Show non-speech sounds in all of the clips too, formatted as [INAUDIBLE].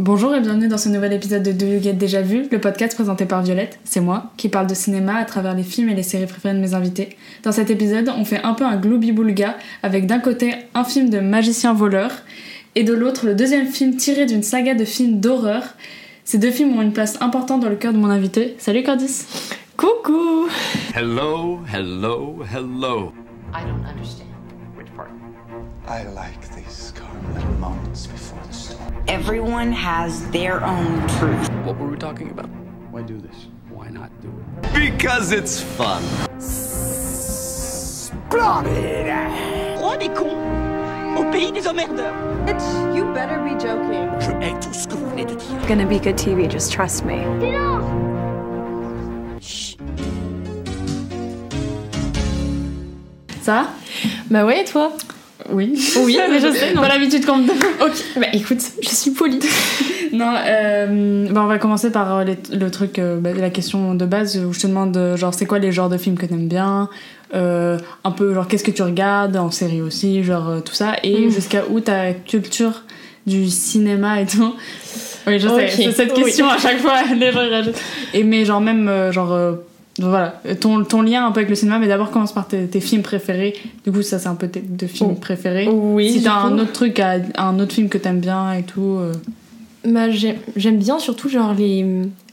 Bonjour et bienvenue dans ce nouvel épisode de Do You Get Déjà Vu, le podcast présenté par Violette, c'est moi, qui parle de cinéma à travers les films et les séries préférées de mes invités. Dans cet épisode, on fait un peu un glooby-boulga, avec d'un côté un film de magicien voleur, et de l'autre le deuxième film tiré d'une saga de films d'horreur. Ces deux films ont une place importante dans le cœur de mon invité. Salut Cordis Coucou Hello, hello, hello. I don't understand. Which part? I like these Everyone has their own truth. What were we talking about? Why do this? Why not do it? Because it's fun. Roi des cons au pays des emmerdeurs. You better be joking. Je hais tout ce que vous venez de dire. It's gonna be good TV, just trust me. Ça va Bah ouais, et toi Oui. Oui, [LAUGHS] mais je sais, non. Pas l'habitude qu'on me donne. Ok, bah écoute, je suis polie. [LAUGHS] Non, euh, bah on va commencer par euh, les- le truc, euh, bah, la question de base où je te demande, euh, genre, c'est quoi les genres de films que t'aimes bien euh, Un peu, genre, qu'est-ce que tu regardes en série aussi, genre, tout ça, et Mm. jusqu'à où ta culture du cinéma et tout. Oui, je sais, c'est cette oui. question à chaque fois, [LAUGHS] les gens. Et mais, genre, même, genre, euh, voilà, ton, ton lien un peu avec le cinéma, mais d'abord commence par tes, tes films préférés. Du coup, ça, c'est un peu tes deux films Oh. préférés. Oui. si t'as un autre truc, à- un autre film que t'aimes bien et tout. euh, Bah, j'aime bien surtout genre les,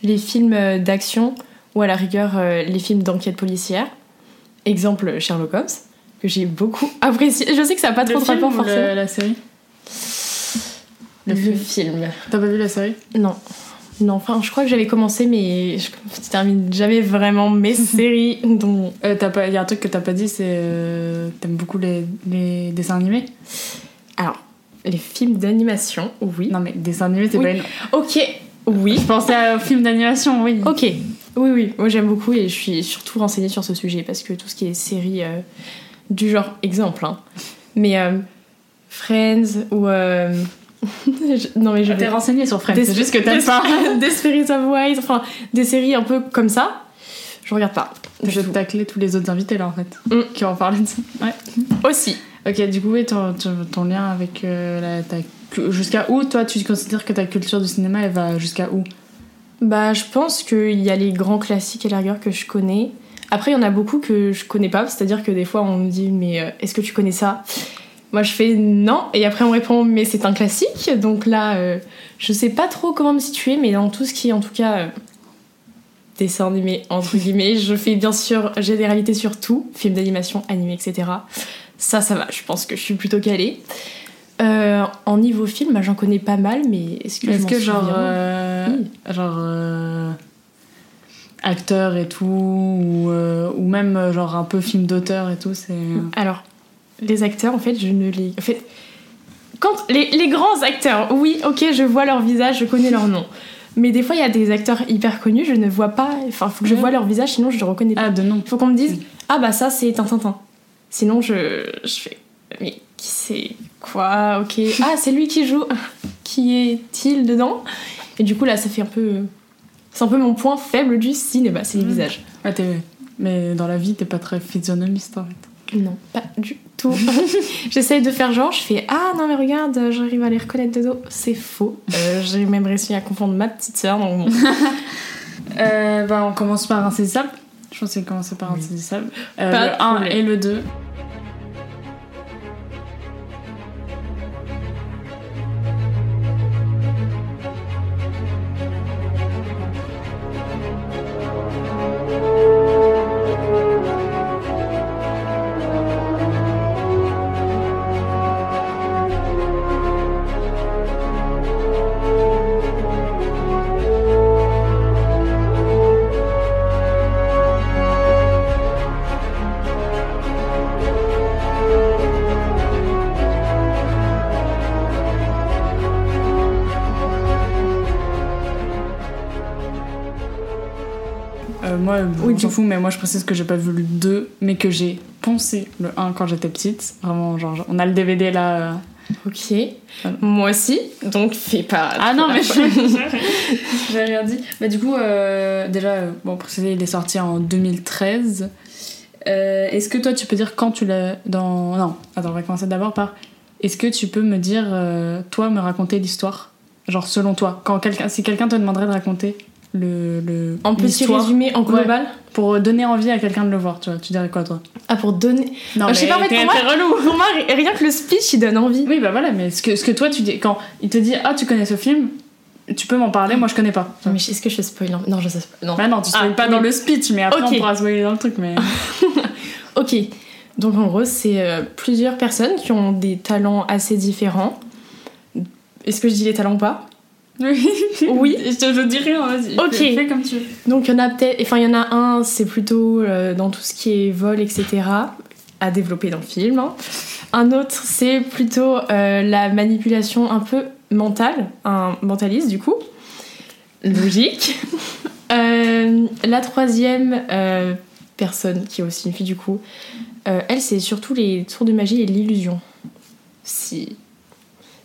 les films euh, d'action ou à la rigueur euh, les films d'enquête policière. Exemple Sherlock Holmes, que j'ai beaucoup [LAUGHS] apprécié. Je sais que ça n'a pas trop de rapport forcément. le- la série? Le, Le film. film. T'as pas vu la série? Non. Non, enfin, je crois que j'avais commencé, mais je, je termine jamais vraiment mes [LAUGHS] séries. dont euh, t'as pas, Il y a un truc que t'as pas dit, c'est euh, t'aimes beaucoup les, les dessins animés? Alors, les films d'animation, oui. Non mais dessins animés, c'est Oui. pas une... Ok, oui. Je pensais aux films d'animation, oui. Ok, oui, oui, moi j'aime beaucoup et je suis surtout renseignée sur ce sujet parce que tout ce qui est série euh, du genre, exemple, hein. mais euh, Friends ou. [LAUGHS] je- non, mais je T'es vais. renseigné sur Friends, c'est juste que t'aimes des- pas. [LAUGHS] Desperate [LAUGHS] Housewives, enfin des séries un peu comme ça, je regarde pas. Je vais tacler tous les autres invités là en fait, Mm. qui vont parler de ça. Ouais. Aussi. Ok, du coup, oui, ton, lien avec euh, la, Jusqu'à où, toi, tu considères que ta culture du cinéma, elle va jusqu'à où? Bah, je pense qu'il y a les grands classiques à la rigueur que je connais. Après, il y en a beaucoup que je connais pas, c'est-à-dire que des fois on me dit, mais euh, est-ce que tu connais ça? Moi je fais non, et après on me répond, mais c'est un classique. Donc là, euh, je sais pas trop comment me situer, mais dans tout ce qui est en tout cas euh, dessin animé, entre guillemets, je fais bien sûr généralité sur tout, film d'animation, animé, etc. Ça, ça va, je pense que je suis plutôt calée. Euh, en niveau film, bah, j'en connais pas mal, mais est-ce que Est-ce m'en que genre. euh, Oui. Genre. acteur et tout, ou, ou même genre un peu film d'auteur et tout, c'est. Alors, les acteurs, en fait, je ne les. En fait, quand les, les grands acteurs, oui, ok, je vois leur visage, je connais leur nom. Mais des fois, il y a des acteurs hyper connus, je ne vois pas. Enfin, faut que je vois leur visage, sinon je ne reconnais pas. Ah, de nom. faut qu'on me dise, Oui. ah bah ça, c'est Tintin. Sinon, je, je fais, mais qui c'est? Quoi? Ok. Ah, c'est lui qui joue. Qui est-il dedans? Et du coup, là, ça fait un peu. C'est un peu mon point faible du cinéma, c'est les Mm. visages. Ah, t'es- Mais dans la vie, t'es pas très physionomiste en fait. Non, pas du tout. [LAUGHS] J'essaye de faire genre, je fais Ah non, mais regarde, j'arrive à les reconnaître de dos. C'est faux. Euh, J'ai même réussi à confondre ma petite sœur, donc bon. [LAUGHS] Euh, bah, on commence par Insaisissable. Je pense qu'on commencer par Insaisissable. Euh, Pas le de 1 problème. et le 2. On s'en fout, mais moi je précise que j'ai pas vu le 2, mais que j'ai poncé le 1 quand j'étais petite. Vraiment, genre, on a le DVD là. euh. Ok. Moi aussi, donc fais pas. Ah non, mais je- [LAUGHS] [LAUGHS] j'ai rien dit. Bah, du coup, euh, déjà, euh, bon, préciser, il est sorti en 2013. Euh, Est-ce que toi, tu peux dire quand tu l'as. Dans... Non, attends, on va commencer d'abord par. Est-ce que tu peux me dire, toi, me raconter l'histoire? Genre selon toi, quand quelqu'un, si quelqu'un te demanderait de raconter le, le En petit résumé, en global. pour donner envie à quelqu'un de le voir, tu vois, tu dirais quoi toi? Ah, pour donner? Non, Ah, je sais pas, fait, pour moi- relou. Pour moi, ri- rien que le speech, il donne envie. Oui, bah voilà, mais ce que, ce que toi tu dis, quand il te dit ah tu connais ce film, tu peux m'en parler, moi je connais pas. Non, mais est-ce que je spoil Non, je sais pas. Non. Bah non, tu spoil Ah, pas oui. dans le speech, mais après Ok. on pourra spoiler dans le truc, mais. [LAUGHS] Ok. Donc en gros, c'est euh, plusieurs personnes qui ont des talents assez différents. Est-ce que je dis les talents ou pas? Oui. Je te je dis rien, vas-y. Ok. Fais, fais comme tu veux. Donc il y en a peut-être, enfin il y en a un, c'est plutôt euh, dans tout ce qui est vol, etc. à développer dans le film. hein. Un autre, c'est plutôt euh, la manipulation un peu mentale, un mentaliste du coup. Logique. [LAUGHS] Euh, la troisième personne, qui est aussi une fille du coup, elle c'est surtout les tours de magie et l'illusion. Si,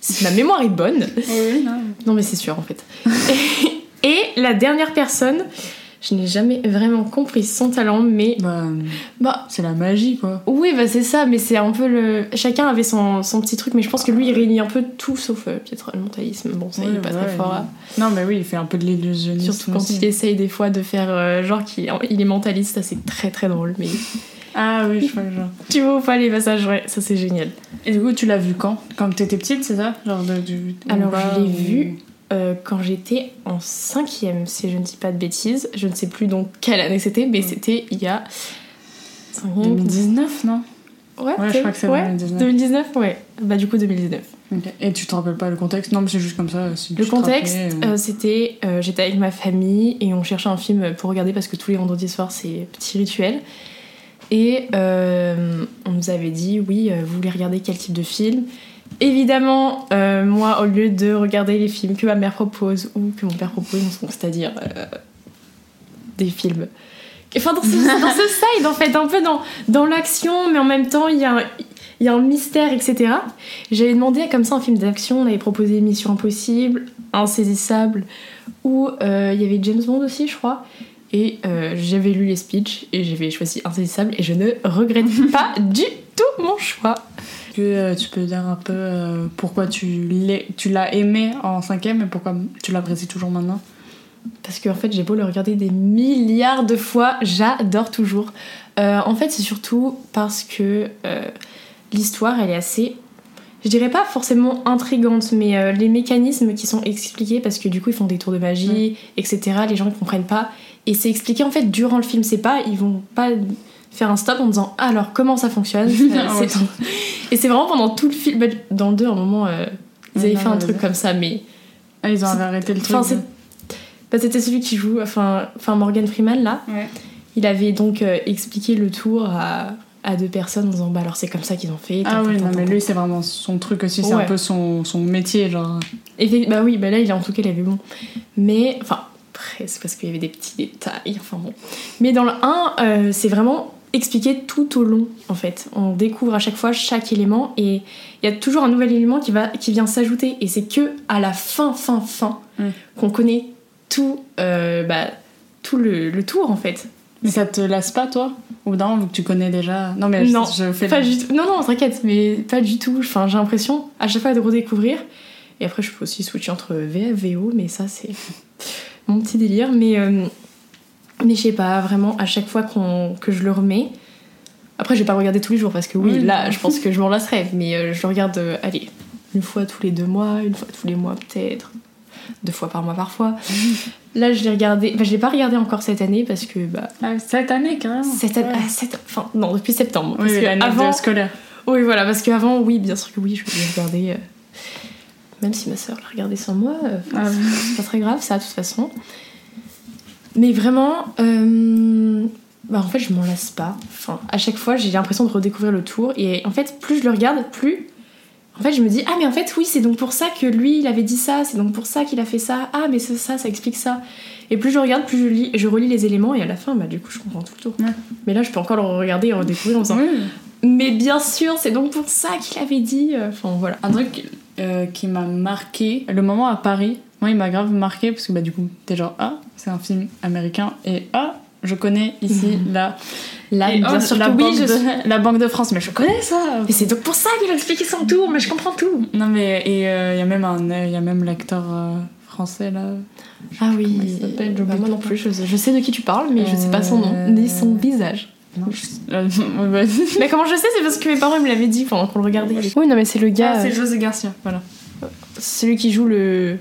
si ma mémoire est bonne, Oui, non. non mais c'est sûr en fait. [LAUGHS] Et la dernière personne, je n'ai jamais vraiment compris son talent, mais Bah, bah c'est la magie quoi. oui bah c'est ça, mais c'est un peu le. Chacun avait son, son petit truc, mais je pense que lui il réunit un peu tout sauf euh, peut-être le mentalisme. Bon ça il est pas ouais, très fort. hein. Non, mais oui, il fait un peu de l'illusionnisme. Surtout quand aussi. il essaye des fois de faire euh, genre qu'il il est mentaliste, ça c'est très très drôle. Mais Ah oui, je vois le [LAUGHS] genre. tu vois ou pas les passages, ouais, ça c'est génial. Et du coup, tu l'as vu quand? Quand t'étais petite, c'est ça? Genre de, du. Alors, je l'ai vu. Euh, quand j'étais en cinquième, si je ne dis pas de bêtises, je ne sais plus donc quelle année c'était, mais c'était il y a. cinquième, 2019, non? Ouais, Ouais, je crois que c'est ouais, 2019. 2019, ouais. Bah du coup 2019. Ok. Et tu te rappelles pas le contexte? Non, mais c'est juste comme ça. si Le contexte, euh. euh, c'était, euh, j'étais avec ma famille et on cherchait un film pour regarder parce que tous les vendredis soirs c'est petit rituel. Et euh, on nous avait dit oui, euh, vous voulez regarder quel type de film Évidemment, euh, moi, au lieu de regarder les films que ma mère propose ou que mon père propose, c'est-à-dire euh, des films. Enfin, dans ce, [LAUGHS] dans ce side, en fait, un peu dans, dans l'action, mais en même temps, il y a, un- il y a un mystère, etc. J'avais demandé comme ça un film d'action, on avait proposé Mission Impossible, Insaisissable, euh, il y avait James Bond aussi, je crois. Et euh, j'avais lu les speeches et j'avais choisi Insaisissable et je ne regrette [LAUGHS] pas du tout mon choix. Que euh, tu peux dire un peu euh, pourquoi tu l'as aimé en cinquième et pourquoi tu l'apprécies toujours maintenant? Parce qu'en fait, j'ai beau le regarder des milliards de fois, j'adore toujours. Euh, en fait, c'est surtout parce que euh, l'histoire, elle est assez. Je dirais pas forcément intrigante, mais euh, les mécanismes qui sont expliqués, parce que du coup, ils font des tours de magie, etc., les gens ne comprennent pas. Et c'est expliqué en fait durant le film, c'est pas. Ils vont pas faire un stop en disant Ah, alors comment ça fonctionne [LAUGHS] Euh, Ah ouais. Et c'est vraiment pendant tout le film. bah, Dans le 2, à un moment, euh, ils avaient fait un truc comme ça, mais. Ah, ils ont arrêté le truc. Enfin, Bah, c'était celui qui joue, enfin, enfin Morgan Freeman là. Ouais. Il avait donc euh, expliqué le tour à, à deux personnes en disant bah alors c'est comme ça qu'ils ont fait. Ah oui, non, mais lui, c'est vraiment son truc aussi, c'est Ouais. un peu son, son métier, genre. Et fait- bah oui, bah là il a en tout cas il avait bon. Mais enfin presque parce qu'il y avait des petits détails. Enfin bon. Mais dans le 1, c'est vraiment expliqué tout au long en fait. On découvre à chaque fois chaque élément et il y a toujours un nouvel élément qui va qui vient s'ajouter et c'est que à la fin fin fin Mm. qu'on connaît tout euh, bah, tout le, le tour en fait. Mais ça te lasse pas, toi? Ou non, vu que tu connais déjà Non, mais je- fais Pas le- du tout. Non, non, t'inquiète, mais pas du tout. Enfin, j'ai l'impression à chaque fois de redécouvrir. Et après, je peux aussi switcher entre VF, VO, mais ça, c'est mon petit délire. Mais, euh, mais je sais pas, vraiment, à chaque fois qu'on, que je le remets. Après, je vais pas regarder tous les jours parce que oui, Oui, là, je pense que je m'en lasserai. Mais euh, je le regarde, euh, allez, une fois tous les deux mois, une fois tous les mois peut-être, deux fois par mois parfois. [LAUGHS] Là, je l'ai regardé. Bah, je l'ai pas regardé encore cette année parce que bah, Ah, cette année, carrément. cette année, Ouais. ah, cette- enfin non, depuis septembre. Oui, que l'année avant, scolaire. oui, voilà, parce qu'avant, oui, bien sûr que oui, je vais le regarder. euh, même si ma soeur l'a regardé sans moi, euh, Ah, oui. c'est pas très grave, ça, de toute façon. Mais vraiment, euh, bah, en fait, je m'en lasse pas. Enfin, à chaque fois, j'ai l'impression de redécouvrir le tour. Et en fait, plus je le regarde, plus. En fait, je me dis, ah, mais en fait, oui, c'est donc pour ça que lui, il avait dit ça, c'est donc pour ça qu'il a fait ça. Ah, mais c'est ça, ça explique ça. Et plus je regarde, plus je lis, je relis les éléments, et à la fin, bah, du coup, je comprends tout le tour. Ouais. Mais là, je peux encore le regarder et redécouvrir en disant, mais bien sûr, c'est donc pour ça qu'il avait dit. euh, Enfin voilà. Un truc euh, qui m'a marqué, le moment à Paris, moi il m'a grave marqué parce que bah du coup t'es genre ah c'est un film américain et ah je connais ici la, Là, et, bien oh, sûr la, oui, banque je de, la Banque de France, mais je connais ça. Mais c'est donc pour ça qu'il a expliqué son tour, mais je comprends tout. Non mais et il y a même un, il y a même l'acteur euh, français là. Ah oui, il Bah, moi non plus, je sais, je sais de qui tu parles, mais je sais pas son nom, Euh, ni son visage. Non, je- euh, ouais, [LAUGHS] bah- Mais comment je sais C'est parce que mes parents me l'avaient dit pendant qu'on le regardait. Oui, non, mais c'est le gars, Ah, c'est euh, José Garcia, voilà. celui qui joue le.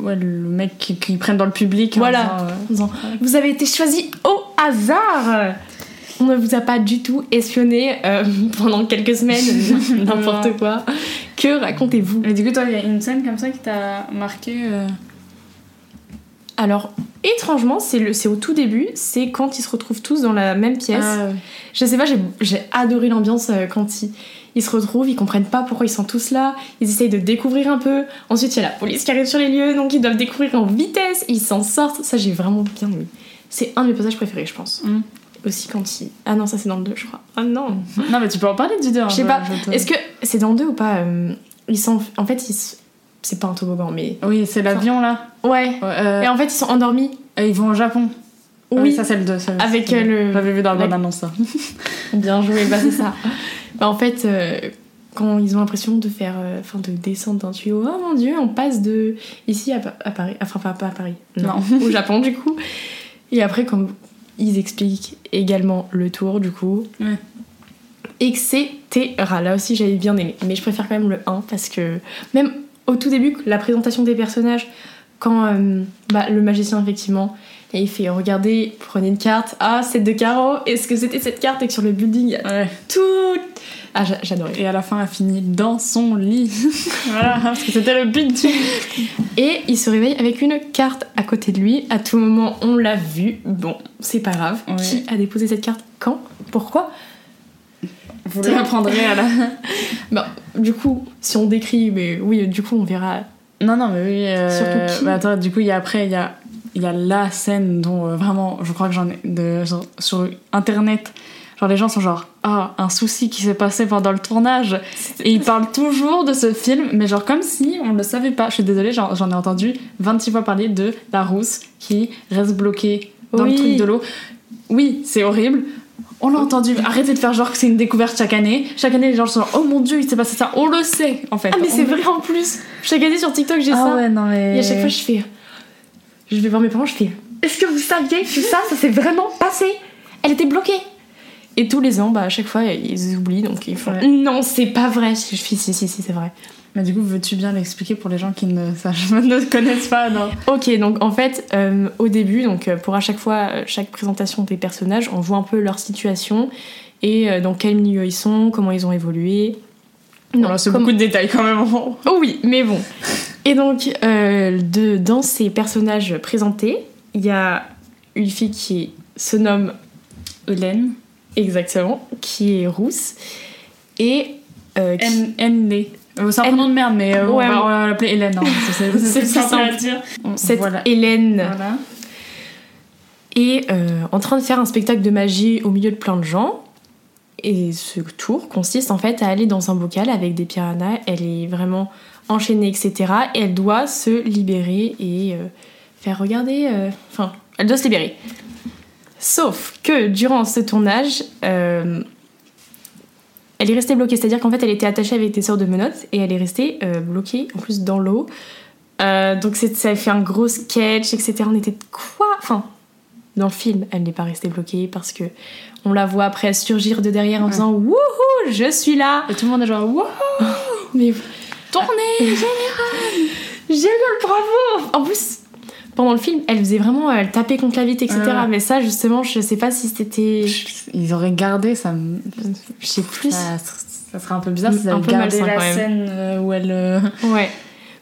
Ouais, le mec qui, qui prennent dans le public. en Voilà. disant, euh, en disant, Vous avez été choisi au hasard On ne vous a pas du tout espionné euh, [LAUGHS] pendant quelques semaines, [LAUGHS] n'importe quoi. Que racontez-vous? Mais du coup, toi, il y a une scène comme ça qui t'a marqué. euh, Alors, étrangement, c'est au tout début, c'est quand ils se retrouvent tous dans la même pièce. ah, Je sais pas, j'ai- adoré l'ambiance euh, quand ils, ils se retrouvent, ils comprennent pas pourquoi ils sont tous là, ils essayent de découvrir un peu. Ensuite, il y a la police qui arrive sur les lieux, donc ils doivent découvrir en vitesse, ils s'en sortent. Ça, j'ai vraiment bien aimé. C'est un de mes passages préférés, je pense. Mm. Aussi quand ils. Ah non, ça c'est dans le 2, je crois. Ah non Non, mais tu peux en parler du deux. hein, Je sais pas, te- est-ce que c'est dans le 2 ou pas euh, Ils sont. En fait, ils. C'est pas un toboggan, mais. Oui, c'est l'avion là. Ouais. Euh, Et en fait, ils sont endormis. et ils vont au Japon. Ah Oui, ça c'est le 2. ça, Avec, c'est euh, le- J'avais vu dans la la- bande annonce ça. [LAUGHS] Bien joué, bah c'est ça. [LAUGHS] Bah, en fait, euh, quand ils ont l'impression de faire, euh, enfin de descendre d'un tuyau, oh mon dieu, on passe de ici à, à Paris, enfin pas, pas à Paris, non, [LAUGHS] au Japon du coup. Et après, quand ils expliquent également le tour du coup, Ouais. etc. Là aussi, j'avais bien aimé, mais je préfère quand même le 1 parce que même au tout début, la présentation des personnages, quand euh, bah, le magicien effectivement. Et il fait regardez, prenez une carte. Ah, c'est de carreaux. Est-ce que c'était cette carte et que sur le building? Ouais. tout. Ah, j'a- j'adorais. Et à la fin, elle finit dans son lit. [LAUGHS] voilà, parce que c'était le but du. Et il se réveille avec une carte à côté de lui. À tout moment, on l'a vu. Bon, c'est pas grave. Ouais. Qui a déposé cette carte? Quand? Pourquoi? Vous le reprendrez à la. [LAUGHS] Bah, du coup, si on décrit, mais oui, du coup, on verra. Non, non, mais oui. euh, Surtout qui bah, attends, du coup, il y a après, il y a, y a la scène dont euh, vraiment, je crois que j'en ai. De, genre, sur internet, genre les gens sont genre, ah, un souci qui s'est passé pendant le tournage. Et ils parlent toujours de ce film, mais genre comme si on ne le savait pas. Je suis désolée, j'en j'en ai entendu 26 fois parler de la rousse qui reste bloquée dans Oui. le truc de l'eau. Oui, c'est horrible. On l'a entendu, arrêtez de faire genre que c'est une découverte chaque année. Chaque année, les gens sont oh mon dieu, il s'est passé ça. On le sait, en fait. Ah, mais c'est vrai en plus Chaque année sur TikTok, j'ai Ah ça. ouais, non mais. Et à chaque fois, je fais. Je vais voir mes parents, je fais. Est-ce que vous saviez que ça, ça s'est vraiment passé? Elle était bloquée Et tous les ans, bah, à chaque fois, ils oublient, donc ils font. Ouais. Non, c'est pas vrai Je fais si, si, si, c'est vrai. Mais du coup, veux-tu bien l'expliquer pour les gens qui ne, sachent- [LAUGHS] ne connaissent pas non? Ok, donc en fait, euh, au début, donc euh, pour à chaque fois, euh, chaque présentation des personnages, on voit un peu leur situation et euh, dans quel milieu ils sont, comment ils ont évolué. Non, C'est comme- beaucoup de détails quand même. Oh oui, mais bon. Et donc, euh, de, dans ces personnages présentés, il y a une fille qui se nomme Hélène. Exactement, qui est rousse, et euh, qui- N. Euh, c'est un N- prénom de merde, mais euh, Ouais, on, va, va l'appeler Hélène. hein, [LAUGHS] c'est- plus simple à dire. cette Voilà. Hélène Voilà. est euh, en train de faire un spectacle de magie au milieu de plein de gens. Et ce tour consiste en fait à aller dans un bocal avec des piranhas. Elle est vraiment enchaînée, etc. Et elle doit se libérer et euh, faire regarder. Enfin, elle doit se libérer. Sauf que durant ce tournage, euh, elle est restée bloquée. C'est-à-dire qu'en fait, elle était attachée avec des sortes de menottes et elle est restée euh, bloquée en plus dans l'eau. Euh, donc ça a fait un gros sketch, etc. On était de quoi? Enfin, dans le film, elle n'est pas restée bloquée parce que on la voit après surgir de derrière en Ouais. faisant Wouhou, je suis là Et tout le monde est genre, wow, Mais tournez [LAUGHS] génial, bravo En plus, pendant le film, elle faisait vraiment, elle tapait contre la vitre, etc. Mais ça, justement, je sais pas si c'était. Ils auraient gardé ça. me- Je sais plus. Ça, ça serait un peu bizarre s'ils Un avaient gardé la scène euh, où elle. euh, Ouais.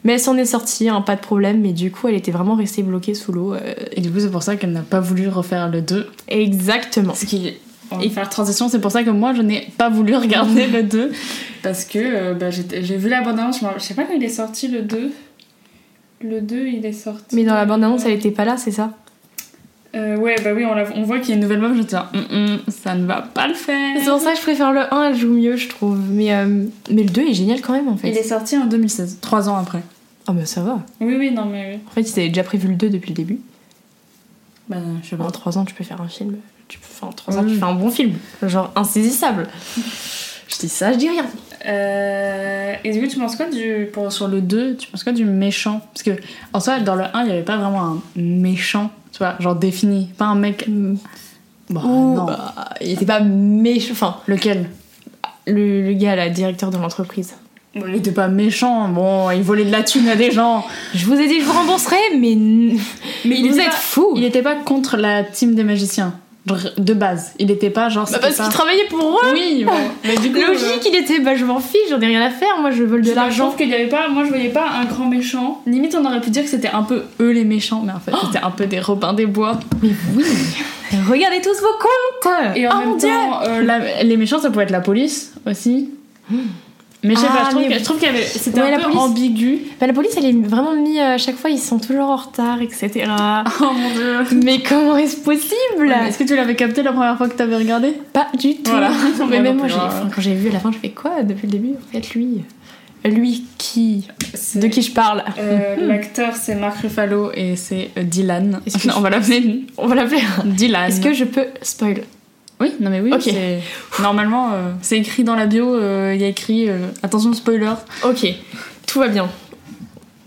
Mais elle s'en est sortie, hein, pas de problème. Mais du coup, elle était vraiment restée bloquée sous l'eau. euh, Et du coup, c'est pour ça qu'elle n'a pas voulu refaire le 2. Exactement. Ce qui va faire transition, c'est pour ça que moi je n'ai pas voulu regarder [LAUGHS] le 2 parce que euh, bah, j'ai vu la bande-annonce, je, m'en- je sais pas quand il est sorti le 2. Le 2 il est sorti. Mais dans la bande-annonce, elle était pas là, c'est ça Euh, ouais, bah oui, on, la- on voit qu'il y a une nouvelle meuf, je dis, Hum, hum, ça ne va pas le faire. C'est pour ça que je préfère le 1, elle joue mieux, je trouve. Mais, euh, mais le 2 est génial quand même, en fait. Il est sorti en 2016, 3 ans après. Ah, bah ça va. Oui, oui, non, mais oui. En fait, ils avaient déjà prévu le 2 depuis le début. Bah, je sais pas. En 3 ans, tu peux faire un film. Tu peux, enfin, en 3 ans, Oui. tu fais un bon film. Genre insaisissable. [LAUGHS] je dis ça, je dis rien. Euh, et du coup, tu penses quoi du. Pour, sur le 2, tu penses quoi du méchant? Parce que, en soi, dans le 1, il n'y avait pas vraiment un méchant, tu vois, genre défini. Pas un mec. Bah, Ou, non. bah, il était pas méchant. Enfin, Lequel? Le, le gars, là, directeur de l'entreprise. Bon, Il était pas méchant, bon, il volait de la thune à des gens. Je vous ai dit, je vous rembourserai, mais. Mais vous était êtes pas- fous Il était pas contre la team des magiciens, de base. Il était pas genre. Bah, parce qu'il travaillait pour eux Oui, bon. [LAUGHS] Mais du coup. euh, Logique, il était, bah je m'en fiche, j'en ai rien à faire, moi je vole Je de je l'argent. trouve qu'il y avait pas, moi je voyais pas un grand méchant. Limite, on aurait pu dire que c'était un peu eux les méchants, mais en fait c'était un peu des Robins des Bois. Mais oui Regardez tous vos comptes Et en Oh même mon dieu temps, euh, la- les méchants ça pouvait être la police aussi. Mais je sais Ah, pas, je trouve je trouve qu'il y avait, c'était Ouais, un la peu police. ambigu. Bah la police elle est vraiment mis euh, à chaque fois, ils sont toujours en retard, etc. [LAUGHS] Oh mon dieu. mais comment est-ce possible? Est-ce que tu l'avais capté la première fois que t'avais regardé? Pas du tout Voilà. [LAUGHS] Mais même non moi, enfin, quand j'ai vu à la fin, je fais quoi depuis le début En fait, lui? Lui qui? De qui je parle? Euh, [LAUGHS] L'acteur c'est Mark Ruffalo et c'est euh, Dylan. Est-ce que on va l'appeler On va l'appeler. Dylan. Est-ce que je peux spoil Oui, non mais oui. Ok. c'est- Normalement, euh, c'est écrit dans la bio. euh, Il y a écrit euh, attention spoiler. Ok, tout va bien.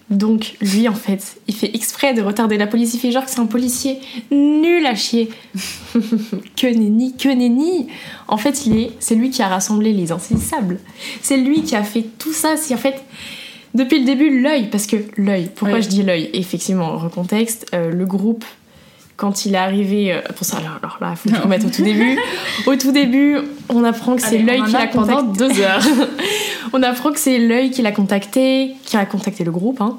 Donc, lui, en fait, il fait exprès de retarder la police. Il fait genre que c'est un policier nul à chier. [LAUGHS] que nenni, que nenni. En fait, il est, c'est lui qui a rassemblé les insaisissables. C'est lui qui a fait tout ça. C'est en fait, depuis le début, l'œil. Parce que l'œil, pourquoi je dis l'œil? Effectivement, recontexte, le groupe, quand il est arrivé. euh, pour ça, alors, alors là, il faut tout remettre au tout début. Au tout début, on apprend que c'est l'œil qui l'a pendant contacté. deux heures. [LAUGHS] On apprend que c'est l'œil qui l'a contacté, qui a contacté le groupe. hein.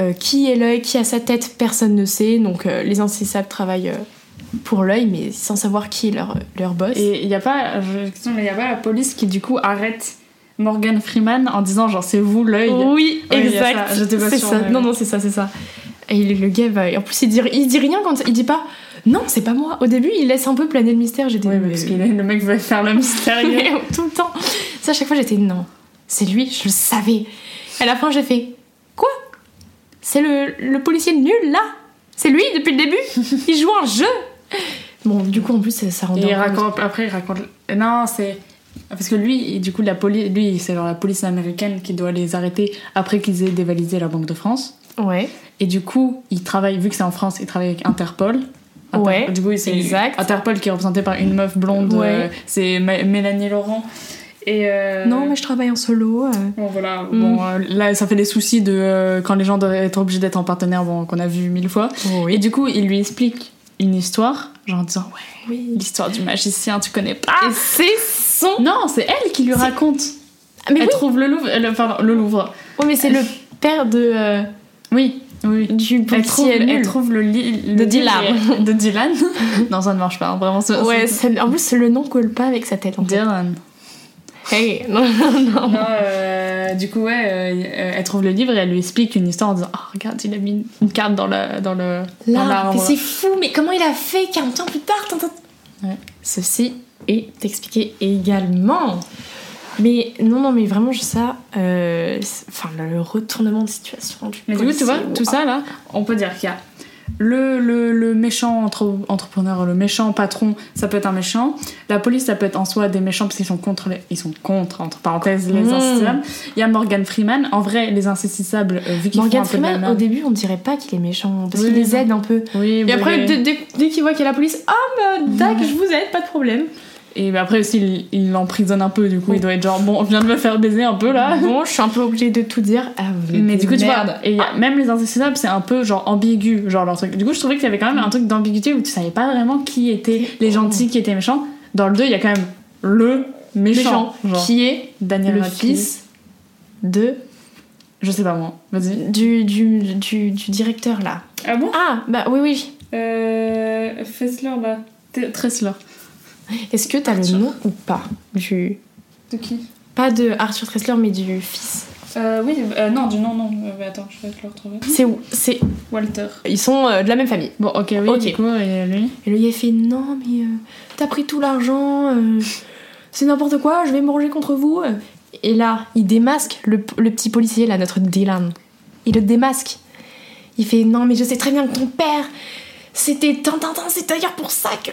Euh, qui est l'œil, qui a sa tête, personne ne sait. Donc euh, les insaisissables travaillent euh, pour l'œil, mais sans savoir qui est leur, leur boss. Et il y a pas, je- mais y a pas la police qui du coup arrête Morgan Freeman en disant genre c'est vous l'œil. Oui, exact. j'étais pas sûre, ça. mais- Non, non, c'est ça, c'est ça. Et le gars va. En plus, il dit, il dit rien quand il dit pas. Non, c'est pas moi. Au début, il laisse un peu planer le mystère. J'étais. Parce que le mec veut faire le mystérieux. [LAUGHS] Tout le temps. Ça, à chaque fois, j'étais non. C'est lui, je le savais. À la fin, j'ai fait Quoi? C'est le, le policier nul là? C'est lui depuis le début? Il joue un jeu? Bon, du coup, en plus, ça, ça rend Et il raconte, après il raconte. Non, c'est. Parce que lui, du coup, la police, lui, c'est genre la police américaine qui doit les arrêter après qu'ils aient dévalisé la Banque de France. Ouais. Et du coup, il travaille, vu que c'est en France, il travaille avec Interpol. Inter- Ouais, Du coup, c'est exact. Interpol qui est représenté par une meuf blonde. Ouais. euh, c'est Mélanie Laurent. Et euh, Non, mais je travaille en solo. euh. Bon voilà, Mm. bon euh, là ça fait les soucis de quand les gens doivent être obligés d'être en partenaire, bon qu'on a vu mille fois. Et du coup il lui explique une histoire, genre en disant ouais Oui. l'histoire du magicien tu connais pas. Et c'est son. Non c'est elle qui lui raconte. Mais elle oui. trouve le Louvre, pardon le Louvre. Ouais, mais c'est le père de. Oui oui. du Elle trouve, elle trouve le, le De Dylan. [LAUGHS] de Dylan. non ça ne marche pas hein, vraiment. ça- Ouais, ça- c'est- en plus, le nom colle pas avec sa tête en fait. Dylan. Hey, non, non, non. Euh, du coup, ouais, euh, elle trouve le livre et elle lui explique une histoire en disant Oh, regarde, il a mis une- carte dans le. Dans le l'arbre. c'est fou, mais comment il a fait 40 ans plus tard? Ouais. Ceci est expliqué également. Mais non, non, mais vraiment, je- ça, euh, enfin, le retournement de situation du Mais du coup, tu vois, tout waouh. ça là, on peut dire qu'il y a le, le, le méchant entre- entrepreneur, le méchant patron, ça peut être un méchant. La police, ça peut être en soi des méchants parce qu'ils sont contre, les, ils sont contre entre parenthèses, les Mmh. insaisissables. Il y a Morgan Freeman. En vrai, les insaisissables, euh, vu qu'ils font Morgan un peu de Freeman, au début, on dirait pas qu'il est méchant, parce Oui, qu'il les aide un peu. Oui, Et mais- après, dès, dès- dès qu'il voit qu'il y a la police, ah bah, [LAUGHS] tac, je vous aide, pas de problème. Et bah, après aussi, il- l'emprisonne un peu. Du coup, il doit être genre bon, on vient de me faire baiser un peu là. [LAUGHS] Bon, je suis un peu obligée de tout dire. Ah, Mais du coup, tu vois, et il y a- même les insaisissables, c'est un peu genre ambigu, genre leur truc. Du coup, je trouvais qu'il y avait quand même un truc d'ambiguïté où tu savais pas vraiment qui étaient les gentils, qui étaient méchants. Dans le 2, il y a quand même le méchant, méchant, genre qui est Daniel le Radcliffe. fils de Je sais pas moi, vas-y. du, du, du, du directeur là. Ah bon? Ah, bah oui, oui. Euh. Fessler là. Tressler. Est-ce que t'as le Arthur. nom ou pas du... De qui? Pas de Arthur Tressler, mais du fils. euh, Oui, euh, non, du non, non. Euh, bah, attends, je vais te le retrouver. C'est où? C'est... Walter. Ils sont euh, de la même famille. Bon, ok, oui, Ok. du coup, et lui? Et le gars fait non, mais euh, t'as pris tout l'argent, euh, c'est n'importe quoi, je vais me ranger contre vous. Et là, il démasque le, le petit policier, là, notre Dylan. Il le démasque. Il fait non, mais je sais très bien que ton père C'était Tintin, c'est d'ailleurs pour ça que.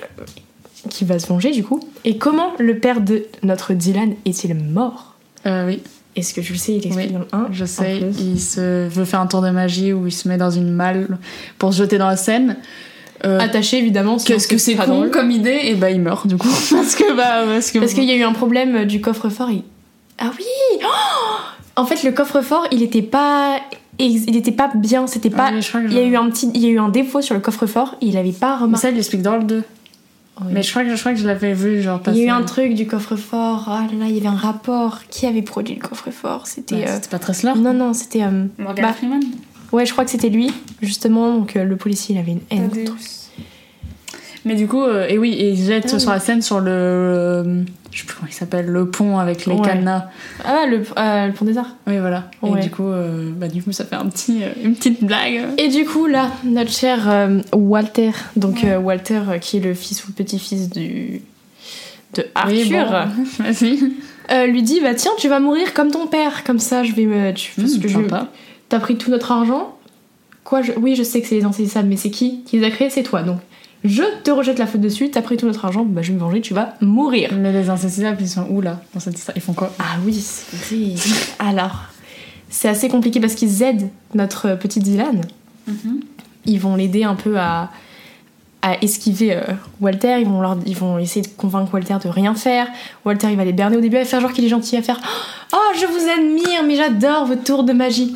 Qui va se venger du coup. Et comment le père de notre Dylan est-il mort? Euh, oui, Est-ce que je le sais? Il explique Oui, dans le 1. je sais. Il se veut faire un tour de magie où il se met dans une malle pour se jeter dans la Seine. Euh, Attaché évidemment. Qu'est-ce que c'est con comme idée? Et bah il meurt du coup [LAUGHS] parce que bah parce que Parce qu'il y a eu un problème euh, du coffre-fort. il- Ah oui Oh En fait, le coffre-fort, il était pas. Il était pas bien, c'était pas. Ah oui, il y a eu un petit, il y a eu un défaut sur le coffre-fort. Il avait pas Mais remarqué. ça il l'explique dans le 2. Oui. Mais je crois que je crois que je l'avais vu genre Il y a eu un truc du coffre-fort. Ah là là, il y avait un rapport. Qui avait produit le coffre-fort C'était. Ouais, euh, C'était pas Tressler Non non, c'était. euh, Morgan bah, Freeman? Ouais, je crois que c'était lui, justement. Donc euh, le policier, il avait une haine. contre Mais du coup, euh, et oui, et il jette Ah sur oui. la scène sur le. euh, je sais plus comment il s'appelle, le pont avec les Ouais. cadenas. Ah, le, euh, le pont des arts. Oui, voilà. Ouais. Et du coup, euh, bah, du coup, ça fait un petit, une petite blague. Et du coup, là, notre cher Walter, donc Walter qui est le fils ou le petit-fils du de Arthur, Oui, bon. [LAUGHS] Vas-y. lui dit bah tiens, tu vas mourir comme ton père, comme ça, je vais me, tu, parce Mmh, que je- t'as pris tout notre argent. Quoi je- Oui, je sais que c'est les insaisissables, mais c'est qui qui les a créés? C'est toi, donc. Je te rejette la faute dessus, t'as pris tout notre argent, bah je vais me venger, tu vas mourir. Mais les insaisissables, ils sont où là dans cette histoire? Ils font quoi? Ah oui, vrai. Alors, c'est assez compliqué parce qu'ils aident notre petit Dylan. Ils vont l'aider un peu à, à esquiver euh, Walter. Ils vont, leur, ils vont essayer de convaincre Walter de rien faire. Walter, il va les berner au début, à faire genre qu'il est gentil, à faire [GASPS] Oh, je vous admire, mais j'adore vos tours de magie.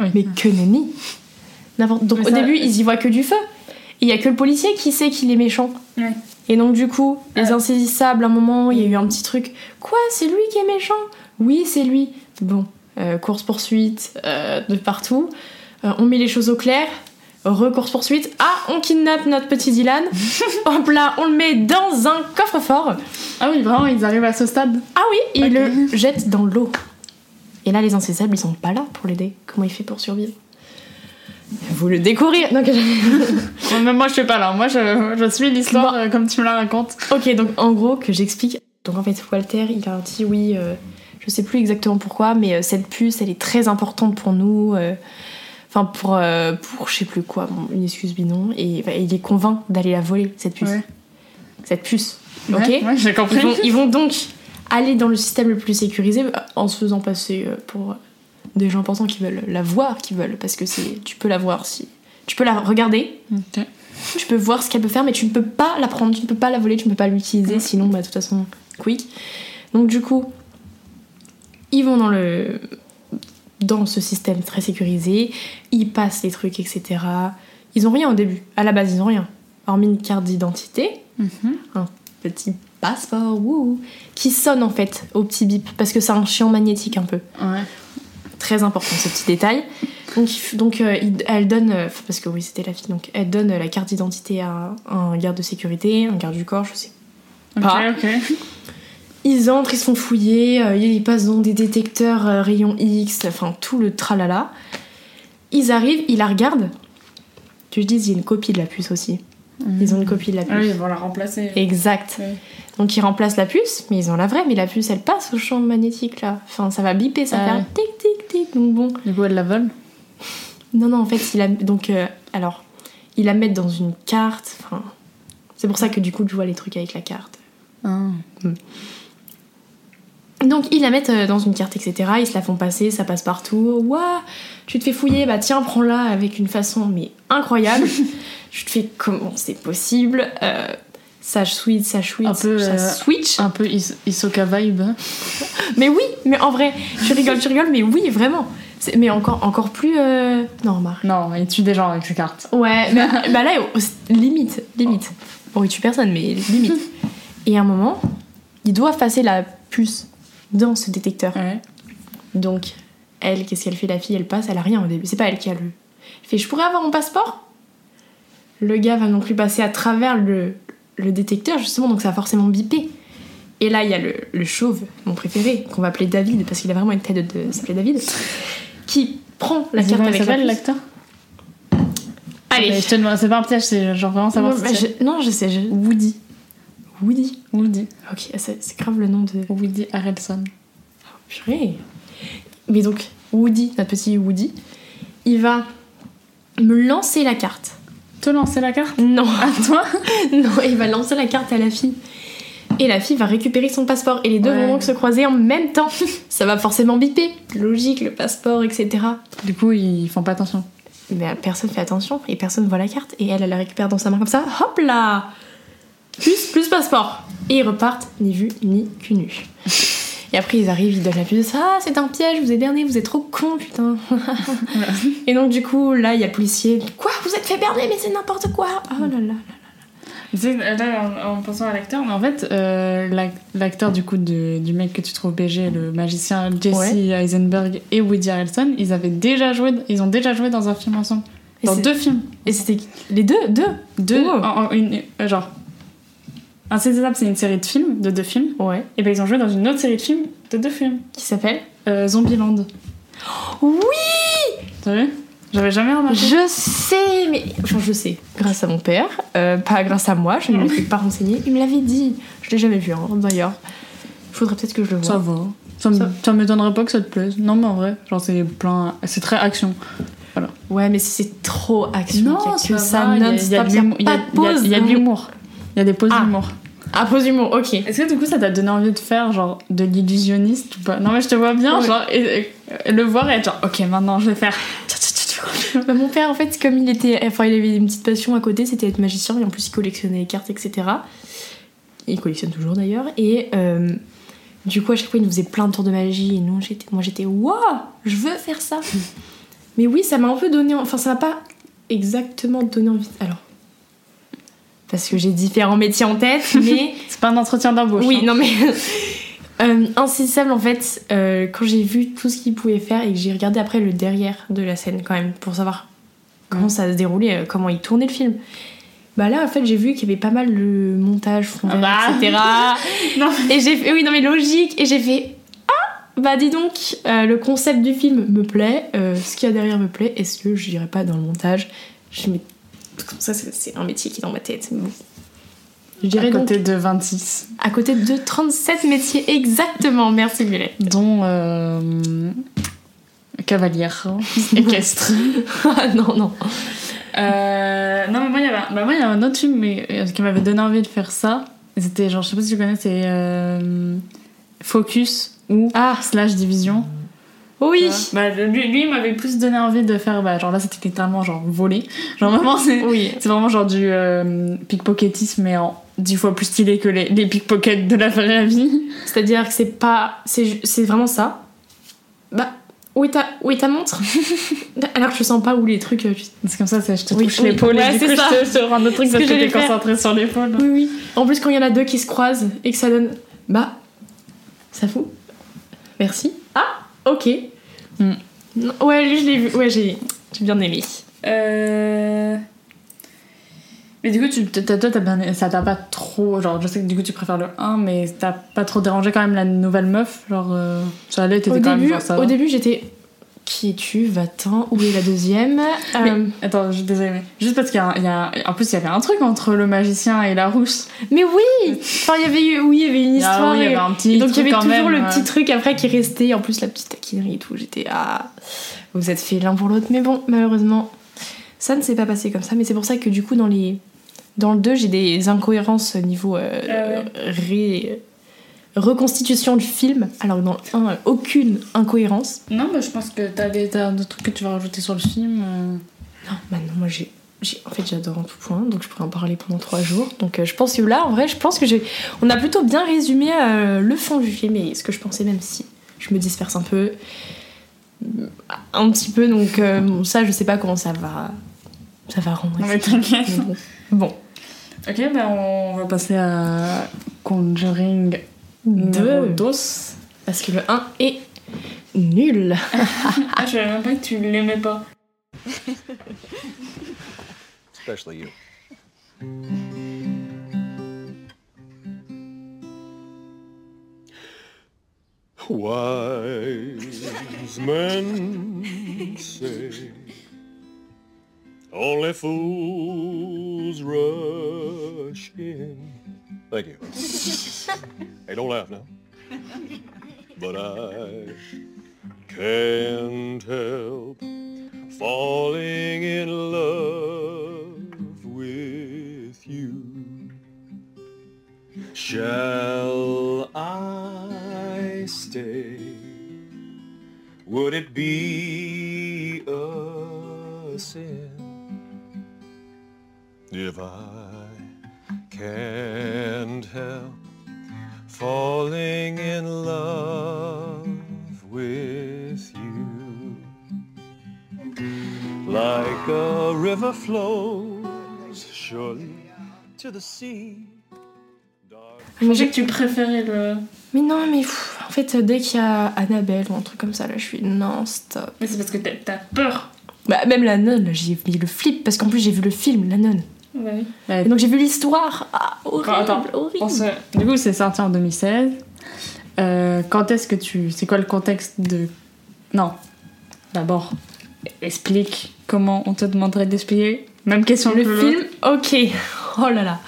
Oui. Mais que nenni Donc Mais au ça- début, ils y voient que du feu. Il y a que le policier qui sait qu'il est méchant. Ouais. Et donc du coup, les Euh. insaisissables, à un moment, il y a eu un petit truc. Quoi, c'est lui qui est méchant? Oui, c'est lui. Bon, euh, course-poursuite euh, de partout. Euh, on met les choses au clair. Recourse-poursuite. Ah, on kidnappe notre petit Dylan. [LAUGHS] Hop là, on le met dans un coffre-fort. Ah oui, vraiment, ils arrivent à ce stade. Ah oui, et il Ok. le jette dans l'eau. Et là, les insaisissables, ils sont pas là pour l'aider. Comment il fait pour survivre? Vous le découvrir. J'ai- [LAUGHS] Même moi, je suis pas là. Moi, je, je suis l'histoire Bon. euh, comme tu me la racontes. Ok, donc en gros, que j'explique. Donc en fait, Walter, il a dit oui, euh, je sais plus exactement pourquoi, mais euh, cette puce, elle est très importante pour nous. euh, Enfin, pour, pour je sais plus quoi, bon, une excuse bidon. Et bah, il est convainc d'aller la voler, cette puce. Ouais. Cette puce. Ok? Ouais, j'ai compris. ils, vont, ils vont donc aller dans le système le plus sécurisé en se faisant passer pour des gens importants qui veulent la voir, qui veulent, parce que c'est, tu peux la voir si. Tu peux la regarder, tu peux voir ce qu'elle peut faire, mais tu ne peux pas la prendre, tu ne peux pas la voler, tu ne peux pas l'utiliser, sinon, bah, de toute façon, quick. Donc, du coup, ils vont dans le dans ce système très sécurisé, ils passent les trucs, etc. Ils ont rien au début, à la base, ils ont rien. Hormis une carte d'identité, Mhm. un petit passeport, wouh, qui sonne en fait au petit bip, parce que c'est un chiant magnétique un peu Ouais. Très important ce petit détail. Donc, donc euh, elle donne, euh, parce que oui c'était la fille, donc elle donne euh, la carte d'identité à un garde de sécurité, un garde du corps, je sais. Ok, Pas. ok. Ils entrent, ils se font fouiller, euh, ils passent dans des détecteurs euh, rayons X, enfin tout le tralala. Ils arrivent, ils la regardent. Que je dise, il y a une copie de la puce aussi. Ils ont une copie de la puce. Ah oui, ils vont la remplacer. Exact. Donc ils remplacent la puce, mais ils ont la vraie, mais la puce elle passe au champ magnétique là. Enfin ça va biper, ça va Ah faire tic tic tic. Donc bon. Du coup, elle la vole. Non, non, en fait, il la... donc, euh, alors, il la met dans une carte. Enfin, c'est pour ça que du coup, tu vois les trucs avec la carte. Ah. Donc, ils la mettent euh, dans une carte, etc. Ils se la font passer, ça passe partout. Ouah, tu te fais fouiller, bah tiens, prends-la avec une façon mais incroyable. [LAUGHS] je te fais comment c'est possible euh, Ça switch, ça switch, Un peu, ça euh, switch. Un peu is Isoka vibe. [LAUGHS] Mais oui, mais en vrai, tu rigoles, tu rigoles, mais oui, vraiment. Mais encore, encore plus. euh, Non, remarque. Non, il tue des gens avec ses cartes. Ouais, [LAUGHS] mais, bah là, limite, limite. Bon, il tue personne, mais limite. [LAUGHS] Et à un moment, ils doivent passer la puce dans ce détecteur. Ouais. Donc, elle, qu'est-ce qu'elle fait La fille, elle passe, elle a rien au début. C'est pas elle qui a le. Elle fait Je pourrais avoir mon passeport? Le gars va non plus passer à travers le, le détecteur, justement, donc ça va forcément biper. Et là, il y a le, le chauve, mon préféré, qu'on va appeler David, parce qu'il a vraiment une tête de, de s'appeler David, [LAUGHS] qui prend la carte avec la l'acteur Allez Mais Je te demande, c'est pas un piège, c'est genre vraiment savoir non, si je- non, je sais. je- Woody. Woody. Woody. Ok, c'est c'est grave le nom de. Woody Harrelson. Purée. Mais donc, Woody, notre petit Woody, il va me lancer la carte te lancer la carte Non, À toi [LAUGHS] non, il va lancer la carte à la fille. Et la fille va récupérer son passeport. Et les deux Ouais. vont donc se croiser en même temps. [LAUGHS] Ça va forcément biper. Logique, le passeport, etc. Du coup, ils font pas attention. Mais personne fait attention et personne voit la carte. Et elle, elle la récupère dans sa main comme ça. Hop là Plus, plus passeport. Et ils repartent, ni vu, ni cul nu. Et après, ils arrivent, ils donnent la puce. Ah, c'est un piège, vous êtes berné, vous êtes trop con, putain. [LAUGHS] et donc, du coup, là, il y a le policier. Quoi Vous êtes fait berner, mais c'est n'importe quoi. Oh là là. Tu sais, là, en, en pensant à l'acteur, mais en fait, euh, l'ac- l'acteur du coup de- du mec que tu trouves BG, le magicien Jesse Ouais. Eisenberg et Woody Harrelson, ils avaient déjà joué, ils ont déjà joué dans un film ensemble. Et Dans deux films. Et c'était les deux? Deux? Deux, Oh. en- en une, genre. Insaisissable, c'est une série de films, de deux films. Ouais. Et ben ils ont joué dans une autre série de films, de deux films. Qui s'appelle Euh, Zombieland. Oui T'as vu? J'avais jamais remarqué. Je sais, mais. Enfin, je sais. Grâce à mon père, euh, pas grâce à moi, je ne me suis pas renseignée. Il me l'avait dit. Je l'ai jamais vu, hein, d'ailleurs. Il faudrait peut-être que je le vois. Ça va. Ça, Ça- ça m'étonnerait pas que ça te plaise. Non, mais en vrai, genre c'est plein. C'est très action. Ouais, mais c'est trop action. Non, il y a que ça il y a- y a pause. il y a de l'humour. Il y a des pauses Ah. d'humour. Ah, pause d'humour, ok. Est-ce que du coup ça t'a donné envie de faire genre de l'illusionniste ou pas? Non, mais je te vois bien, Ouais. genre, et- et- le voir et être genre, ok, maintenant je vais faire. [LAUGHS] Bah, mon père, en fait, comme il était. Enfin, il avait une petite passion à côté, c'était être magicien, et en plus, il collectionnait les cartes, etc. Il collectionne toujours d'ailleurs. Et euh, du coup, à chaque fois, il nous faisait plein de tours de magie. Et nous, j'étais, moi, j'étais, waouh, je veux faire ça. [LAUGHS] Mais oui, ça m'a un peu donné. Enfin, ça m'a pas exactement donné envie. Alors. Parce que j'ai différents métiers en tête, [LAUGHS] mais. C'est pas un entretien d'embauche. Oui, hein. non mais. [LAUGHS] euh, insaisissable, en fait, euh, quand j'ai vu tout ce qu'il pouvait faire et que j'ai regardé après le derrière de la scène, quand même, pour savoir comment ça se déroulait, euh, comment il tournait le film. Bah là, en fait, j'ai vu qu'il y avait pas mal de montage, fond Ah bah. etc. [LAUGHS] Non. Et j'ai fait, oui, non mais logique, et j'ai fait. Ah Bah dis donc, euh, le concept du film me plaît, euh, ce qu'il y a derrière me plaît, est-ce que je dirais pas dans le montage Je me- Ça, c'est un métier qui est dans ma tête. mais bon. Je À dirais donc côté de 26, à côté de 37 métiers exactement, merci Violette. dont euh, cavalière [LAUGHS] équestre. Ah non, non. Euh, non, mais moi, il y avait, bah, moi, il y a un autre film mais, euh, qui m'avait donné envie de faire ça. C'était genre, je sais pas si tu connais, c'est euh, Focus ou Ah, Slash Division. Oui Bah, lui, lui, il m'avait plus donné envie de faire, bah, genre là, c'était littéralement genre voler. Genre vraiment, c'est Oui. c'est vraiment genre du euh, pickpocketisme, mais en dix fois plus stylé que les, les pickpockets de la vraie vie. C'est-à-dire que c'est pas. C'est vraiment ça. Bah, où est ta, où est ta montre? [LAUGHS] Alors que je sens pas où les trucs. euh, C'est comme ça, c'est je te Oui, touche oui. l'épaule Ouais, et du c'est coup, ça. je te, te rends le truc Ce parce que que t'es j'allais faire. concentré sur l'épaule. Oui, oui. En plus, quand il y en a deux qui se croisent et que ça donne. Bah, ça fout. Merci. Ah, ok. Non, Ouais, lui, je l'ai vu. Ouais, j'ai j'ai bien aimé. Euh... Mais du coup, tu, toi, t'as bien, ça t'a pas trop. Genre, je sais que du coup, tu préfères le 1, mais t'as pas trop dérangé quand même la nouvelle meuf. Genre, euh, ça allait, t'étais Au quand même début, genre ça. au début j'étais. Qui es-tu Va-t'en Où est la deuxième Mais- Euh, Attends, je suis désolée, mais juste parce qu'il y a, y En plus, il y avait un truc entre le magicien et la rousse. Mais oui Enfin, il y avait eu, oui, il y avait une Ah histoire. oui, il y avait un petit et donc, il y avait toujours même, le ouais. petit truc après qui restait. En plus, la petite taquinerie et tout. J'étais, ah, vous êtes fait l'un pour l'autre. Mais bon, malheureusement, ça ne s'est pas passé comme ça. Mais c'est pour ça que du coup, dans les. Dans le 2, j'ai des incohérences au niveau euh, ré- reconstitution du film. Alors que dans le 1, aucune incohérence. Non, mais je pense que t'as des, t'as d'autres trucs que tu vas rajouter sur le film. euh. Non, maintenant, moi, j'ai. j'ai- En fait, j'adore en tout point, donc je pourrais en parler pendant trois jours. Donc, euh, je pense que là, en vrai, je pense que j'ai. On a plutôt bien résumé euh, le fond du film et ce que je pensais, même si je me disperse un peu. euh, Un petit peu, donc euh, bon, ça, je sais pas comment ça va. Ça va rendre. Non, mais t'inquiète. Mais bon. Bon. Ok, ben on va passer à Conjuring 2. Deux. Parce que le 1 est nul. [LAUGHS] Ah, je savais même pas que tu l'aimais pas. Especially you. Wise men say only fools rush in. Thank you. [LAUGHS] hey, don't laugh now. But I can't help falling in love with you. Shall I stay? Would it be a sin if I can't help falling in love with you? Like a river flows surely to the sea. Je pensais que tu préférais le. Mais non, mais pff, en fait, dès qu'il y a Annabelle ou un truc comme ça, là, je suis non, stop. Mais c'est parce que t'as- peur. Bah, même la nonne, là, j'ai mis le flip, parce qu'en plus, j'ai vu le film, la nonne. Ouais. Et donc, j'ai vu l'histoire. Ah, horrible, Attends, horrible. Se- Du coup, c'est sorti en 2016. Euh, quand est-ce que tu. C'est quoi le contexte de. Non. D'abord, explique comment on te demanderait d'expliquer. Même question Le film, ok. [LAUGHS] Oh là là.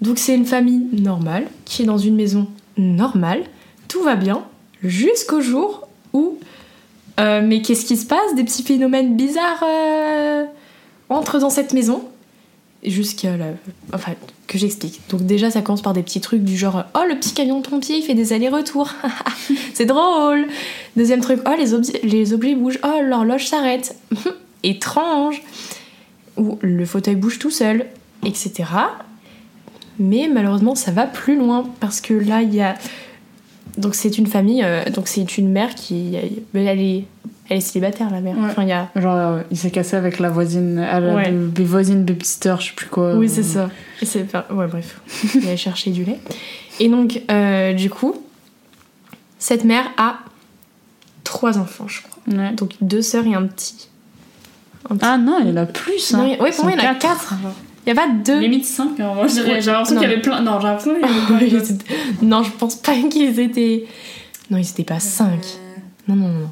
Donc c'est une famille normale qui est dans une maison normale. Tout va bien jusqu'au jour où... euh, mais qu'est-ce qui se passe? Des petits phénomènes bizarres euh, entrent dans cette maison. Jusqu'à la... Enfin, que j'explique. Donc déjà, ça commence par des petits trucs du genre « Oh, le petit camion de pompier, il fait des allers-retours. [LAUGHS] C'est drôle !» Deuxième truc « Oh, les, les objets bougent. Oh, l'horloge s'arrête. [LAUGHS] Étrange !» Ou le fauteuil bouge tout seul, etc. Mais malheureusement, ça va plus loin parce que là, il y a. Donc, c'est une famille, euh, donc c'est une mère qui. Elle est, elle est célibataire, la mère. Ouais. Enfin, il y a. Genre, euh, il s'est cassé avec la voisine. à la Ouais. b- voisine babysitter, je sais plus quoi. Oui, c'est ça. Et c'est Ouais, bref. Il allait chercher du lait. Et donc, euh, du coup, cette mère a trois enfants, je crois. Ouais. Donc, deux sœurs et un petit. Un petit- Ah non, il y en a plus. Hein. il y a- ouais, pour moi, il y en a quatre. Il y a pas deux. Limite 5. Moi, je dirais- Ouais. j'ai l'impression Non. qu'il y avait plein. Non, j'ai l'impression qu'il y avait [LAUGHS] plein Oui, non, je pense pas [LAUGHS] qu'ils étaient. Non, ils étaient pas cinq. Non, non, non.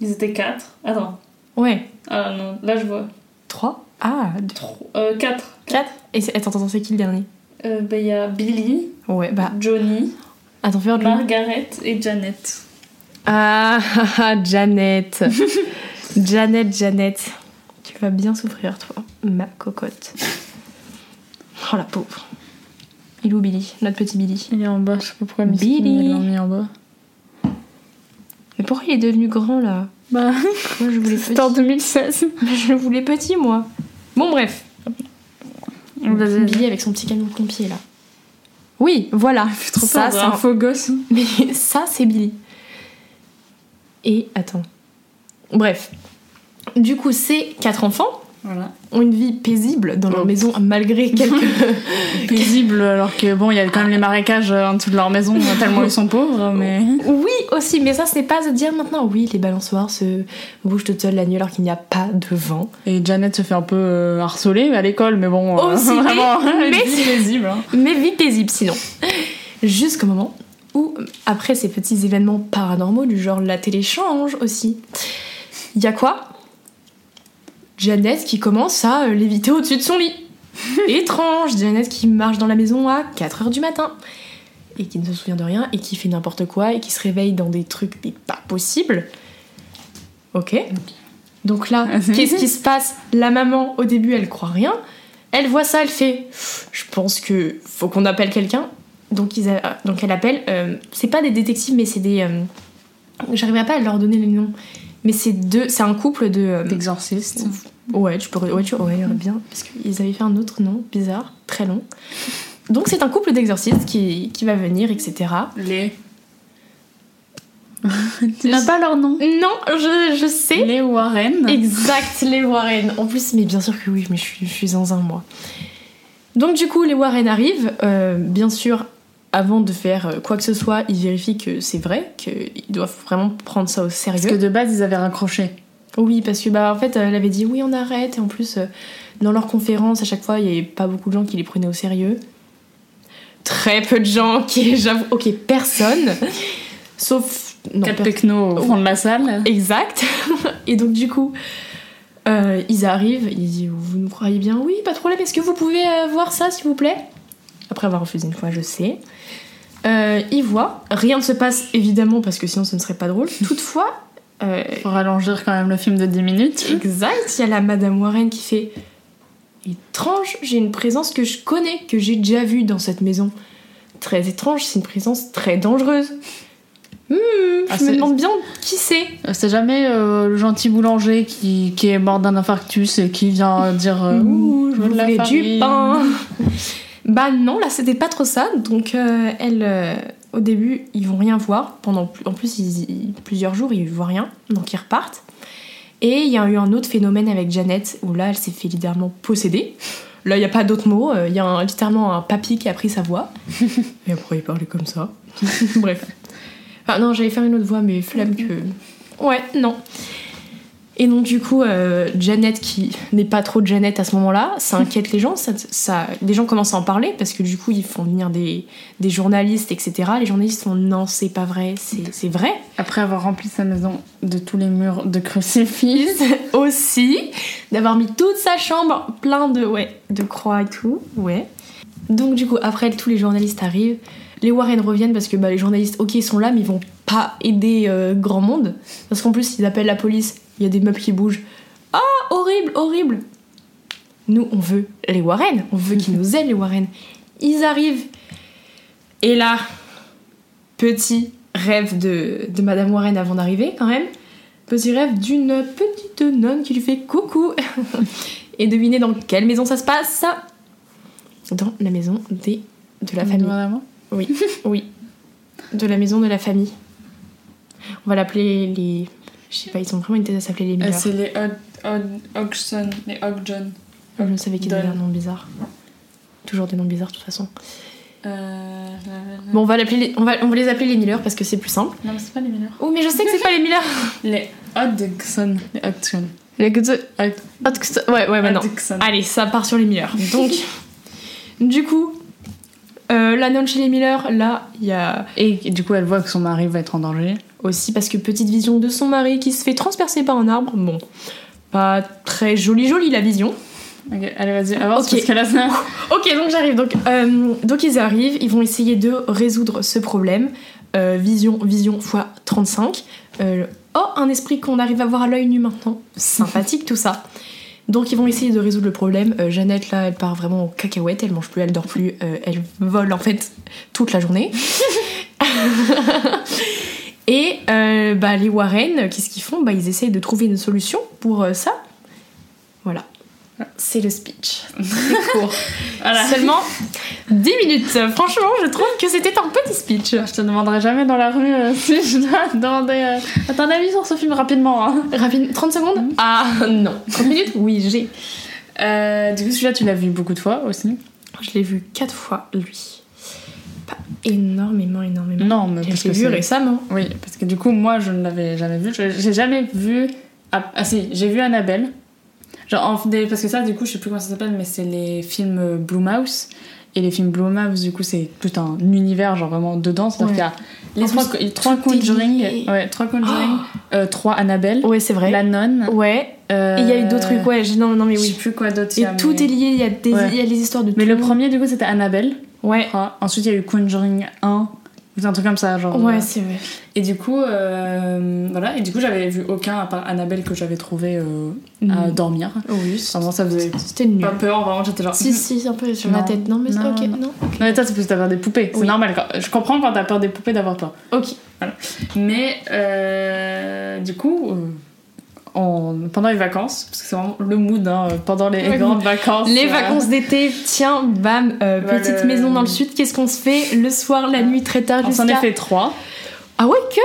Ils étaient 4. Attends. Ouais. Ah non, là je vois. 3 Ah, 2. 4. 4 Et c'est- attends, attends, c'est qui le dernier? Euh, bah, il y a Billy, Ouais, bah. Johnny, Attends, fais Margaret et Janet. Ah, ah, [LAUGHS] ah, Janet. [LAUGHS] Janet, Janet. Tu vas bien souffrir, toi, ma cocotte. Oh la pauvre. Il est où Billy? Notre petit Billy? Il est en bas, je sais pas pourquoi Billy. Billy. Ils l'ont mis en bas. Mais pourquoi il est devenu grand là Bah, Moi je voulais petit. [LAUGHS] c'était en 2016. [LAUGHS] Je le voulais petit moi. Bon bref. Vas-y. Billy avec son petit camion de pompier là. Oui, voilà. [LAUGHS] Trop ça, c'est un faux gosse. Mais ça, c'est Billy. Et attends. Bref. Du coup, ces quatre enfants Voilà. Ont une vie paisible dans leur Oh. maison malgré [LAUGHS] quelques. Paisible, alors que bon, il y a quand même les marécages euh, en dessous de leur maison, tellement ils sont pauvres, mais. oui, aussi, mais ça, ce n'est pas de dire maintenant, oui, les balançoires se bougent toutes seules la nuit alors qu'il n'y a pas de vent. Et Janet se fait un peu euh, harceler à l'école, mais bon, euh, [LAUGHS] mais- vraiment, [LAUGHS] mais- vie paisible. hein. Mais vie paisible sinon. Jusqu'au moment où, après ces petits événements paranormaux du genre la télé change aussi, il y a quoi? Janet qui commence à euh, léviter au-dessus de son lit. [LAUGHS] Étrange, Janet qui marche dans la maison à 4h du matin et qui ne se souvient de rien et qui fait n'importe quoi et qui se réveille dans des trucs mais pas possibles. Ok. Donc là, qu'est-ce qui se passe? La maman, au début, elle croit rien. Elle voit ça, elle fait Je pense que faut qu'on appelle quelqu'un. Donc, ils a- donc elle appelle. euh, c'est pas des détectives, mais c'est des. euh, J'arriverai pas à leur donner les noms. Mais c'est deux. C'est un couple de. euh, D'exorciste. Ouais, tu peux. Ouais, tu ouais, bien. Parce qu'ils avaient fait un autre nom bizarre, très long. Donc, c'est un couple d'exorcistes qui, qui va venir, etc. Les. tu n'as pas leur nom? Non, je, je sais. Les Warren. Exact, les Warren. En plus, mais bien sûr que oui, mais je suis, je suis dans un mois. Donc du coup, les Warren arrivent. euh, bien sûr, avant de faire euh, quoi que ce soit, ils vérifient que c'est vrai, qu'ils doivent vraiment prendre ça au Parce sérieux. que de base, ils avaient raccroché. Oui, parce que bah en fait, elle avait dit oui, on arrête. Et en plus, euh, dans leurs conférences, à chaque fois, il n'y avait pas beaucoup de gens qui les prenaient au sérieux. Très peu de gens [LAUGHS] qui, j'avoue, ok, personne. [LAUGHS] Sauf. Non, Quatre technos au fond de la salle. Exact. [LAUGHS] Et donc du coup, euh, ils arrivent, ils disent vous nous croyez bien? Oui, pas de problème. Est-ce que vous pouvez voir ça, s'il vous plaît? Après avoir refusé une fois, je sais. Euh, ils voient. Rien ne se passe évidemment parce que sinon ce ne serait pas drôle. [LAUGHS] Toutefois, euh, Pour rallonger quand même le film de 10 minutes. exact, il y a la Madame Warren qui fait étrange, j'ai une présence que je connais, que j'ai déjà vue dans cette maison. Très étrange, c'est une présence très dangereuse. Ah, je me demande bien qui c'est. C'est jamais euh, le gentil boulanger qui, qui est mort d'un infarctus et qui vient dire euh, Ouh, je veux de la du pain [LAUGHS] Bah non, là c'était pas trop ça. Donc euh, elle, euh, au début, ils vont rien voir. Pendant plus- en plus ils- plusieurs jours, ils voient rien. Donc ils repartent. Et il y a eu un autre phénomène avec Janet où là, elle s'est fait littéralement posséder. Là, il n'y a pas d'autres mots. euh, Il y a un- littéralement un papy qui a pris sa voix. [LAUGHS] Et après, il parlait comme ça. [LAUGHS] Bref. Enfin, non, j'allais faire une autre voix, mais flemme que. Ouais, non. Et donc, du coup, euh, Janet, qui n'est pas trop Janet à ce moment-là, ça inquiète les gens. Ça, ça, les gens commencent à en parler parce que du coup, ils font venir des, des journalistes, etc. Les journalistes font non, c'est pas vrai, c'est c'est vrai. Après avoir rempli sa maison de tous les murs de crucifix. [LAUGHS] aussi d'avoir mis toute sa chambre plein de ouais de croix et tout ouais donc du coup après tous les journalistes arrivent les Warren reviennent parce que bah, les journalistes ok ils sont là mais ils vont pas aider euh, grand monde. Parce qu'en plus ils appellent la police il y a des meubles qui bougent. Ah horrible horrible. Nous on veut les Warren. On veut qu'ils nous aident les Warren. Ils arrivent. Et là petit rêve de, de Madame Warren avant d'arriver quand même. Petit rêve d'une petite nonne qui lui fait coucou. [LAUGHS] Et devinez dans quelle maison ça se passe? Dans la maison des... de la famille. Oui, oui. De la maison de la famille. On va l'appeler les... Je sais pas, ils ont vraiment une tête à s'appeler les Euh, Miller. C'est les Hod- Hod- Hodgson, les Hodgson. Je ne savais qu'ils avaient un nom bizarre. Toujours des noms bizarres de toute façon. Euh... Bon, on va, l'appeler les- on, va, on va les appeler les Miller parce que c'est plus simple. Non, mais c'est pas les Miller. Oh, mais je sais que c'est pas les Miller Les Hodgson. Les Hodgson. Les Hod- Ouais, ouais, maintenant. Hodgson. Allez, ça part sur les Miller. Donc, [LAUGHS] du coup, euh, la nonne chez les Miller, là, il y a Et du coup, elle voit que son mari va être en danger. aussi parce que petite vision de son mari qui se fait transpercer par un arbre. Bon, pas très jolie jolie la vision. Ok, allez, vas-y, avance Ok. parce que là, ça... [LAUGHS] Ok, donc j'arrive. Donc, euh, donc ils arrivent, ils vont essayer de résoudre ce problème. Euh, vision, vision x 35. Euh, oh, un esprit qu'on arrive à voir à l'œil nu maintenant. [LAUGHS] Sympathique tout ça. Donc ils vont essayer de résoudre le problème. Euh, Jeannette là, elle part vraiment aux cacahuètes, elle mange plus, elle dort plus, euh, elle vole en fait toute la journée. [LAUGHS] Et euh, bah, les Warren, qu'est-ce qu'ils font? Bah, Ils essayent de trouver une solution pour ça. Voilà. C'est le speech. C'est court. [LAUGHS] Voilà. Seulement 10 minutes. Franchement, je trouve que c'était un petit speech. Je te demanderai jamais dans la rue euh, [LAUGHS] si je dois demander euh, à ton avis sur ce film rapidement. Hein. Rapide, 30 secondes? Ah non. 30 minutes? Oui, j'ai. Euh, du coup, celui-là, tu l'as vu beaucoup de fois aussi Je l'ai vu 4 fois, lui. Pas énormément, énormément. Non, mais Je parce l'ai que vu récemment. Oui, parce que du coup, moi, je ne l'avais jamais vu. J'ai jamais vu. Ah, ah, si, j'ai vu Annabelle. Genre, en- parce que ça, du coup, je sais plus comment ça s'appelle, mais c'est les films euh, Blumhouse. Et les films Blumhouse, du coup, c'est tout un univers, genre vraiment dedans. C'est-à-dire Ouais. qu'il y a les trois, plus, trois Conjuring, lié. ouais, trois Conjuring, euh, trois Annabelle, Ouais, c'est vrai. la nonne. Ouais. euh, Et il y a eu d'autres trucs, ouais. Non, non, mais Je sais oui. plus quoi d'autre. Et tout mais- est lié, il y, a des, Ouais. y a les histoires de Mais tout. le premier, du coup, c'était Annabelle. Ouais. Ensuite, il y a eu Conjuring 1. Ou un truc comme ça, genre. Ouais, euh, c'est vrai. Et du coup, euh, voilà. Et du coup, j'avais vu aucun à part Annabelle que j'avais trouvé euh, à Mm. dormir. Oui, Vraiment, ça faisait c'était nul. pas peur, vraiment, j'étais genre. Si, si, un peu sur Non. tête. Non, mais Non, ok, non. non. Non, mais toi, c'est parce que t'as peur des poupées. C'est normal. quand- Je comprends quand t'as peur des poupées d'avoir peur. Ok. Mais euh, du coup, en- pendant les vacances, parce que c'est vraiment le mood, hein, pendant les grandes vacances. Les euh, vacances d'été, tiens, bam, euh, Bah, petite le- maison dans le sud, qu'est-ce qu'on se fait le soir, la nuit, très tard, On s'en jusqu'à... est fait trois. Ah ouais, que?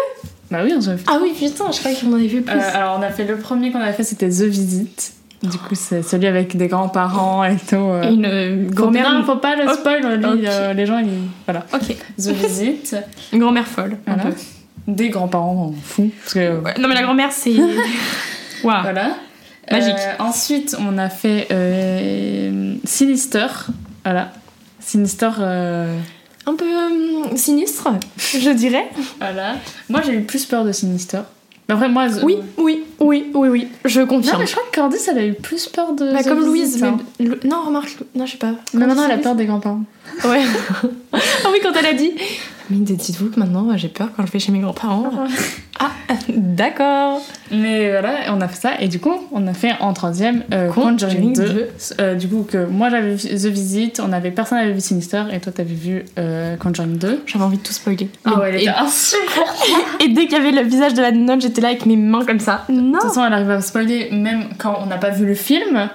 Bah oui, on s'en est fait Ah oui, putain, je croyais qu'on en avait vu plus. Euh, alors on a fait le premier qu'on avait fait c'était The Visit. Du coup c'est celui avec des grands-parents et tout. euh. Une euh, grand-mère... Non, faut pas le Ok. spoil, lui, euh, les gens ils... Voilà. Ok, The Visit. [LAUGHS] une grand-mère folle. un voilà. peu. Des grands-parents fous. Parce que, Ouais, Non mais la grand-mère, c'est... [LAUGHS] Waouh. Voilà. Magique. Euh, ensuite on a fait euh, Sinister. Voilà. Sinister. euh, Un peu sinistre, je dirais. Voilà. Moi j'ai eu plus peur de Sinister. Mais après moi. The- Oui, oui, oui, oui, oui, je Non confirme. mais je crois que Candice elle a eu plus peur de. Bah, The comme Louise, mais... Non, remarque, non, je sais pas. Mais maintenant elle a peur des grands-parents. Ouais. [LAUGHS] ah oui, quand elle a dit. Mais dites-vous que maintenant, j'ai peur quand je vais chez mes grands-parents. [LAUGHS] Ah, d'accord. Mais voilà, on a fait ça. Et du coup, on a fait en troisième euh, Conjuring Conjuring 2. 2. Euh, du coup, que moi j'avais vu The Visit, on avait, personne n'avait vu Sinister, et toi t'avais vu euh, Conjuring 2. J'avais envie de tout spoiler. Ah ouais, elle et, était insupportable. [LAUGHS] et dès qu'il y avait le visage de la nonne, j'étais là avec mes mains comme ça. Non. De toute façon, elle arrive à spoiler même quand on n'a pas vu le film.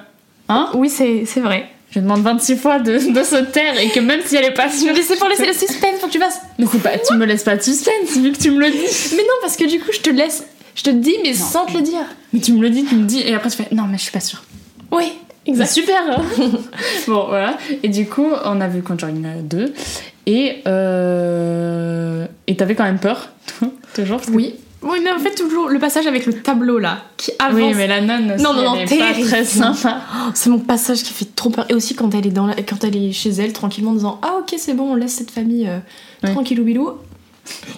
Hein? Oui, c'est vrai. Je demande 26 fois de, de se taire et que même si elle est pas sûre. Mais c'est pour laisser le suspense, faut que tu fasses. Mais c'est pas, tu me laisses pas de suspense vu que tu me le dis. Mais non, parce que du coup, je te laisse. Je te dis, mais sans te le dire. Mais tu me le dis, tu me dis, et après tu fais non, mais je suis pas sûre. Oui, C'est exact. super hein. [LAUGHS] Bon, voilà. Et du coup, on a vu Conjuring 2. Et. Euh... Et t'avais quand même peur, [LAUGHS] toujours parce que- Oui. Oui, mais en fait, toujours le passage avec le tableau là, qui avance. Oui, mais la nonne aussi, Non, non, non, elle est pas terrible. très sympa. Oh, c'est mon passage qui fait trop peur. Et aussi quand elle est, dans la- quand elle est chez elle, tranquillement, en disant Ah, ok, c'est bon, on laisse cette famille euh, Ouais. tranquillou bilou.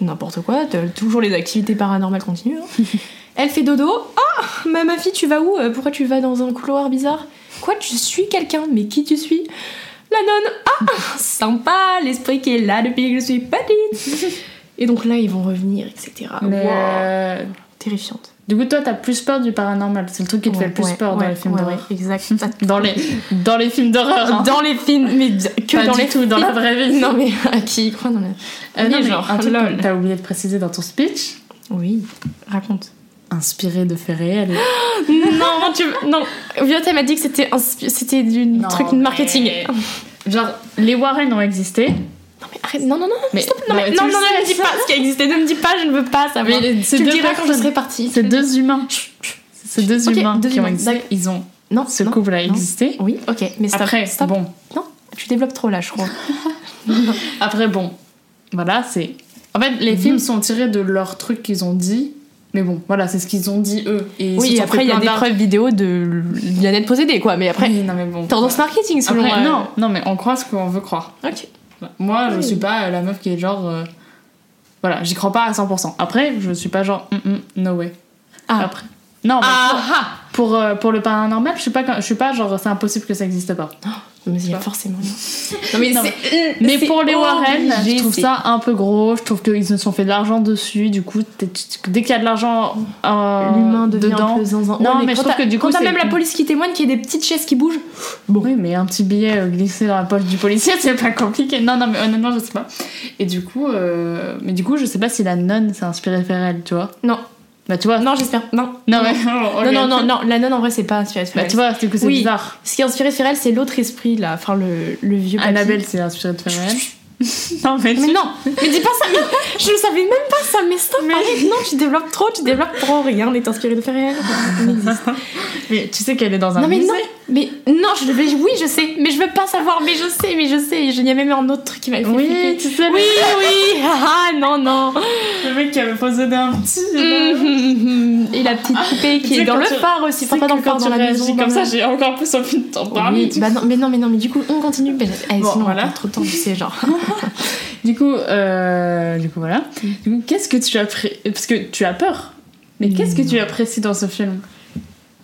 N'importe quoi, toujours les activités paranormales continuent. hein. [LAUGHS] elle fait dodo. Ah, ma, ma fille, tu vas où Euh, Pourquoi tu vas dans un couloir bizarre? Quoi, tu suis quelqu'un? Mais qui tu suis? La nonne. Ah, [LAUGHS] sympa, l'esprit qui est là depuis que je suis petite. [LAUGHS] Et donc là, ils vont revenir, etc. Mais, Wow, euh, Terrifiante. Du coup, toi, t'as plus peur du paranormal. C'est le truc qui te fait le plus Ouais, peur dans ouais, les films d'horreur. exact. [LAUGHS] Dans les, dans les films d'horreur. hein. Dans les films, mais que Pas dans du les tout dans la vraie vie. [LAUGHS] Non mais à qui y croit dans la... Euh, non, mais genre, un truc lol. t'as oublié de préciser dans ton speech. Oui, raconte. Inspiré de faits réels. [LAUGHS] non, tu... non. Violette elle m'a dit que c'était c'était du Non, truc de marketing. mais- Genre, les Warren ont existé. Non mais arrête, non non non, Mais, stop, non, mais, non, non, le ne me dis pas ce qui a existé, ne me dis pas, je ne veux pas savoir. Mais c'est tu me deux diras quand je serai partie. C'est deux humains. C'est deux humains qui ont existé. Ils ont. Non, Ce non, couple a non. existé. Oui, ok, mais stop, Après, bon. Non, tu développes trop là, je crois. [LAUGHS] Après, bon. Voilà, c'est. En fait, Mhm. les films sont tirés de leurs trucs qu'ils ont dit. Mais bon, voilà, c'est ce qu'ils ont dit eux. Et oui, après il y a des preuves vidéo de la net possédée quoi, mais après Oui, non, mais bon. tendance marketing selon. Euh, non, non, mais on croit ce qu'on veut croire. Ok. Moi, je suis pas la meuf qui est genre. euh, Voilà, j'y crois pas à 100%. Après, je suis pas genre. mm, mm, no way. Ah. Après. Non, mais Ah, ah. Pour, euh, pour le paranormal, je suis pas, je suis pas genre c'est impossible que ça existe pas. Mais il y a forcément. [LAUGHS] Non mais, Non, Mais c'est pour les Warren, je trouve ça un peu gros. Je trouve qu'ils se sont fait de l'argent dessus. Du coup, dès qu'il y a de l'argent euh, L'humain dedans. un. Non, Ouais, mais je trouve que du coup, Quand t'as même la police qui témoigne, qu'il y a des petites chaises qui bougent. Oui, mais un petit billet euh, glissé dans la poche du policier, [LAUGHS] c'est pas compliqué. Non, non, mais honnêtement, je sais pas. Et du coup, euh, mais du coup, je sais pas si la nonne s'est inspirée de elle, tu vois. Non, Bah, tu vois. non, j'espère. Non. Non, mais. [LAUGHS] Non, non, non, non, la nonne en vrai, c'est pas inspiré de Bah, Ferrel. tu vois, du coup, c'est Oui. bizarre. Ce qui est inspiré de Ferrel, c'est l'autre esprit là, enfin le, le vieux papy. Annabelle s'est inspirée de elle. [LAUGHS] non, mais. Mais non, mais dis pas ça, mais [LAUGHS] je ne savais même pas ça, mais stop, arrête, non, tu développes trop, tu développes trop, rien n'est inspiré de Ferrel. Mais tu sais qu'elle est dans un Non mais musée. non, mais non, je devais, oui je sais, mais je veux pas savoir, mais je sais, mais je sais, il y a même un autre truc qui m'a fait Oui, flipper. tu sais, Oui, oui, [LAUGHS] ah non, non. le mec qui avait possédé un petit. Mhm. Et la petite poupée Tu qui est dans le tu- phare aussi, enfin pas dans le phare, dans la maison. comme ça, j'ai encore plus envie de t'en parler. Oui, bah non, mais non, mais non, mais du coup, on continue. mais- eh, Bon, sinon, voilà. on trop de temps, tu sais, genre. [LAUGHS] Du coup, euh, du coup voilà. Mm. Du coup, qu'est-ce que tu apprécies Parce que tu as peur. Mais qu'est-ce que tu apprécies dans ce film?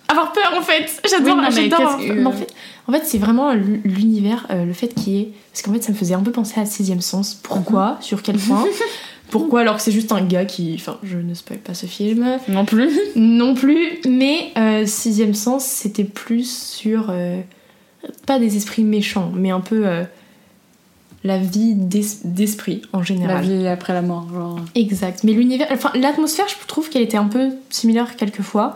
Avoir peur, en fait. J'adore, Oui, j'adore. que- En fait, en fait c'est vraiment l'univers, euh, le fait qu'il y ait. Parce qu'en fait, ça me faisait un peu penser à Sixième Sens. Pourquoi? Mhm. Sur quel point? [LAUGHS] Pourquoi alors que c'est juste un gars qui. Enfin, je ne spoil pas ce film. Non plus. Non plus, mais euh, Sixième Sens, c'était plus sur. euh, pas des esprits méchants, mais un peu. la vie d'es- d'esprit en La général. vie après la mort, genre. Exact. Mais l'univers, enfin l'atmosphère, je trouve qu'elle était un peu similaire quelquefois.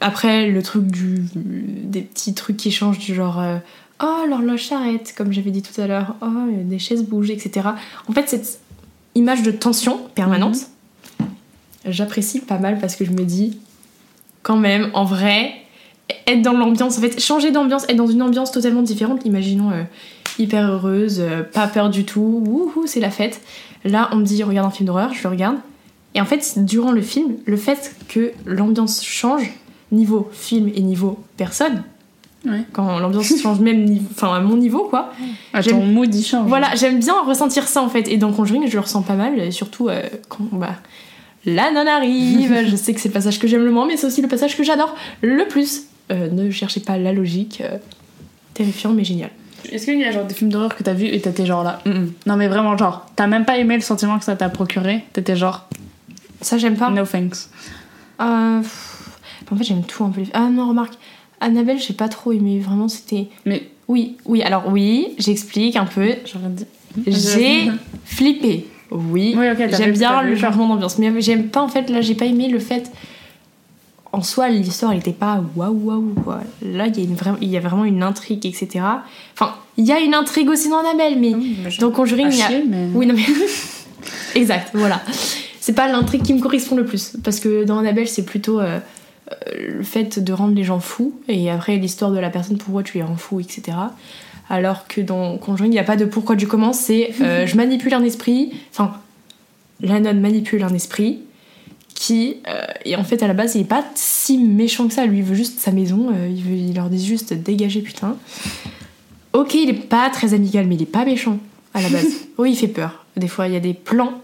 Après, le truc du, des petits trucs qui changent du genre, euh, oh l'horloge s'arrête, comme j'avais dit tout à l'heure, oh des chaises bougent, etc. En fait, cette image de tension permanente, j'apprécie pas mal parce que je me dis, quand même, en vrai, être dans l'ambiance, en fait, changer d'ambiance, être dans une ambiance totalement différente. Imaginons euh, hyper heureuse, euh, pas peur du tout, wouhou, c'est la fête. Là, on me dit regarde un film d'horreur, je le regarde. Et en fait, durant le film, le fait que l'ambiance change, niveau film et niveau personne, Ouais. quand l'ambiance [LAUGHS] change même niveau, enfin à mon niveau quoi. J'aime- ton mood il change. Voilà, j'aime bien ressentir ça en fait. Et dans Conjuring, je le ressens pas mal, surtout euh, quand bah, la nonne arrive. [LAUGHS] je sais que c'est le passage que j'aime le moins, mais c'est aussi le passage que j'adore le plus. Euh, ne cherchez pas la logique. euh, terrifiant mais génial. Est-ce qu'il y a genre des films d'horreur que t'as vu et t'étais genre là? Mm, mm. Non mais vraiment genre, t'as même pas aimé le sentiment que ça t'a procuré? T'étais genre Ça, j'aime pas. No thanks. Euh, en fait, j'aime tout un peu. Ah non, remarque, Annabelle, j'ai pas trop aimé. Vraiment, c'était. Mais Oui, oui, alors oui, j'explique un peu. J'ai flippé. Oui, Oui, j'aime bien le changement d'ambiance. Mais j'aime pas, en fait, là, j'ai pas aimé le fait. En soi, l'histoire, elle était pas waouh waouh quoi. Là, il y, a une vraie- il y a vraiment une intrigue, etc. Enfin, il y a une intrigue aussi dans Annabelle, mais dans Conjuring, À il y a. chier, mais... Oui, non mais. [LAUGHS] exact, voilà. C'est pas l'intrigue qui me correspond le plus. Parce que dans Annabelle, c'est plutôt euh, le fait de rendre les gens fous. Et après, l'histoire de la personne, pourquoi tu les rends fous, etc. Alors que dans Conjuring, il n'y a pas de pourquoi du comment, c'est euh, [LAUGHS] je manipule un esprit. Enfin, la nonne manipule un esprit qui. euh, et en fait, à la base, il est pas si méchant que ça. Lui, il veut juste sa maison. euh, il, veut, il leur dit juste dégagez, putain. Ok, il est pas très amical, mais il est pas méchant à la base. [LAUGHS] oui, il fait peur. Des fois, il y a des plans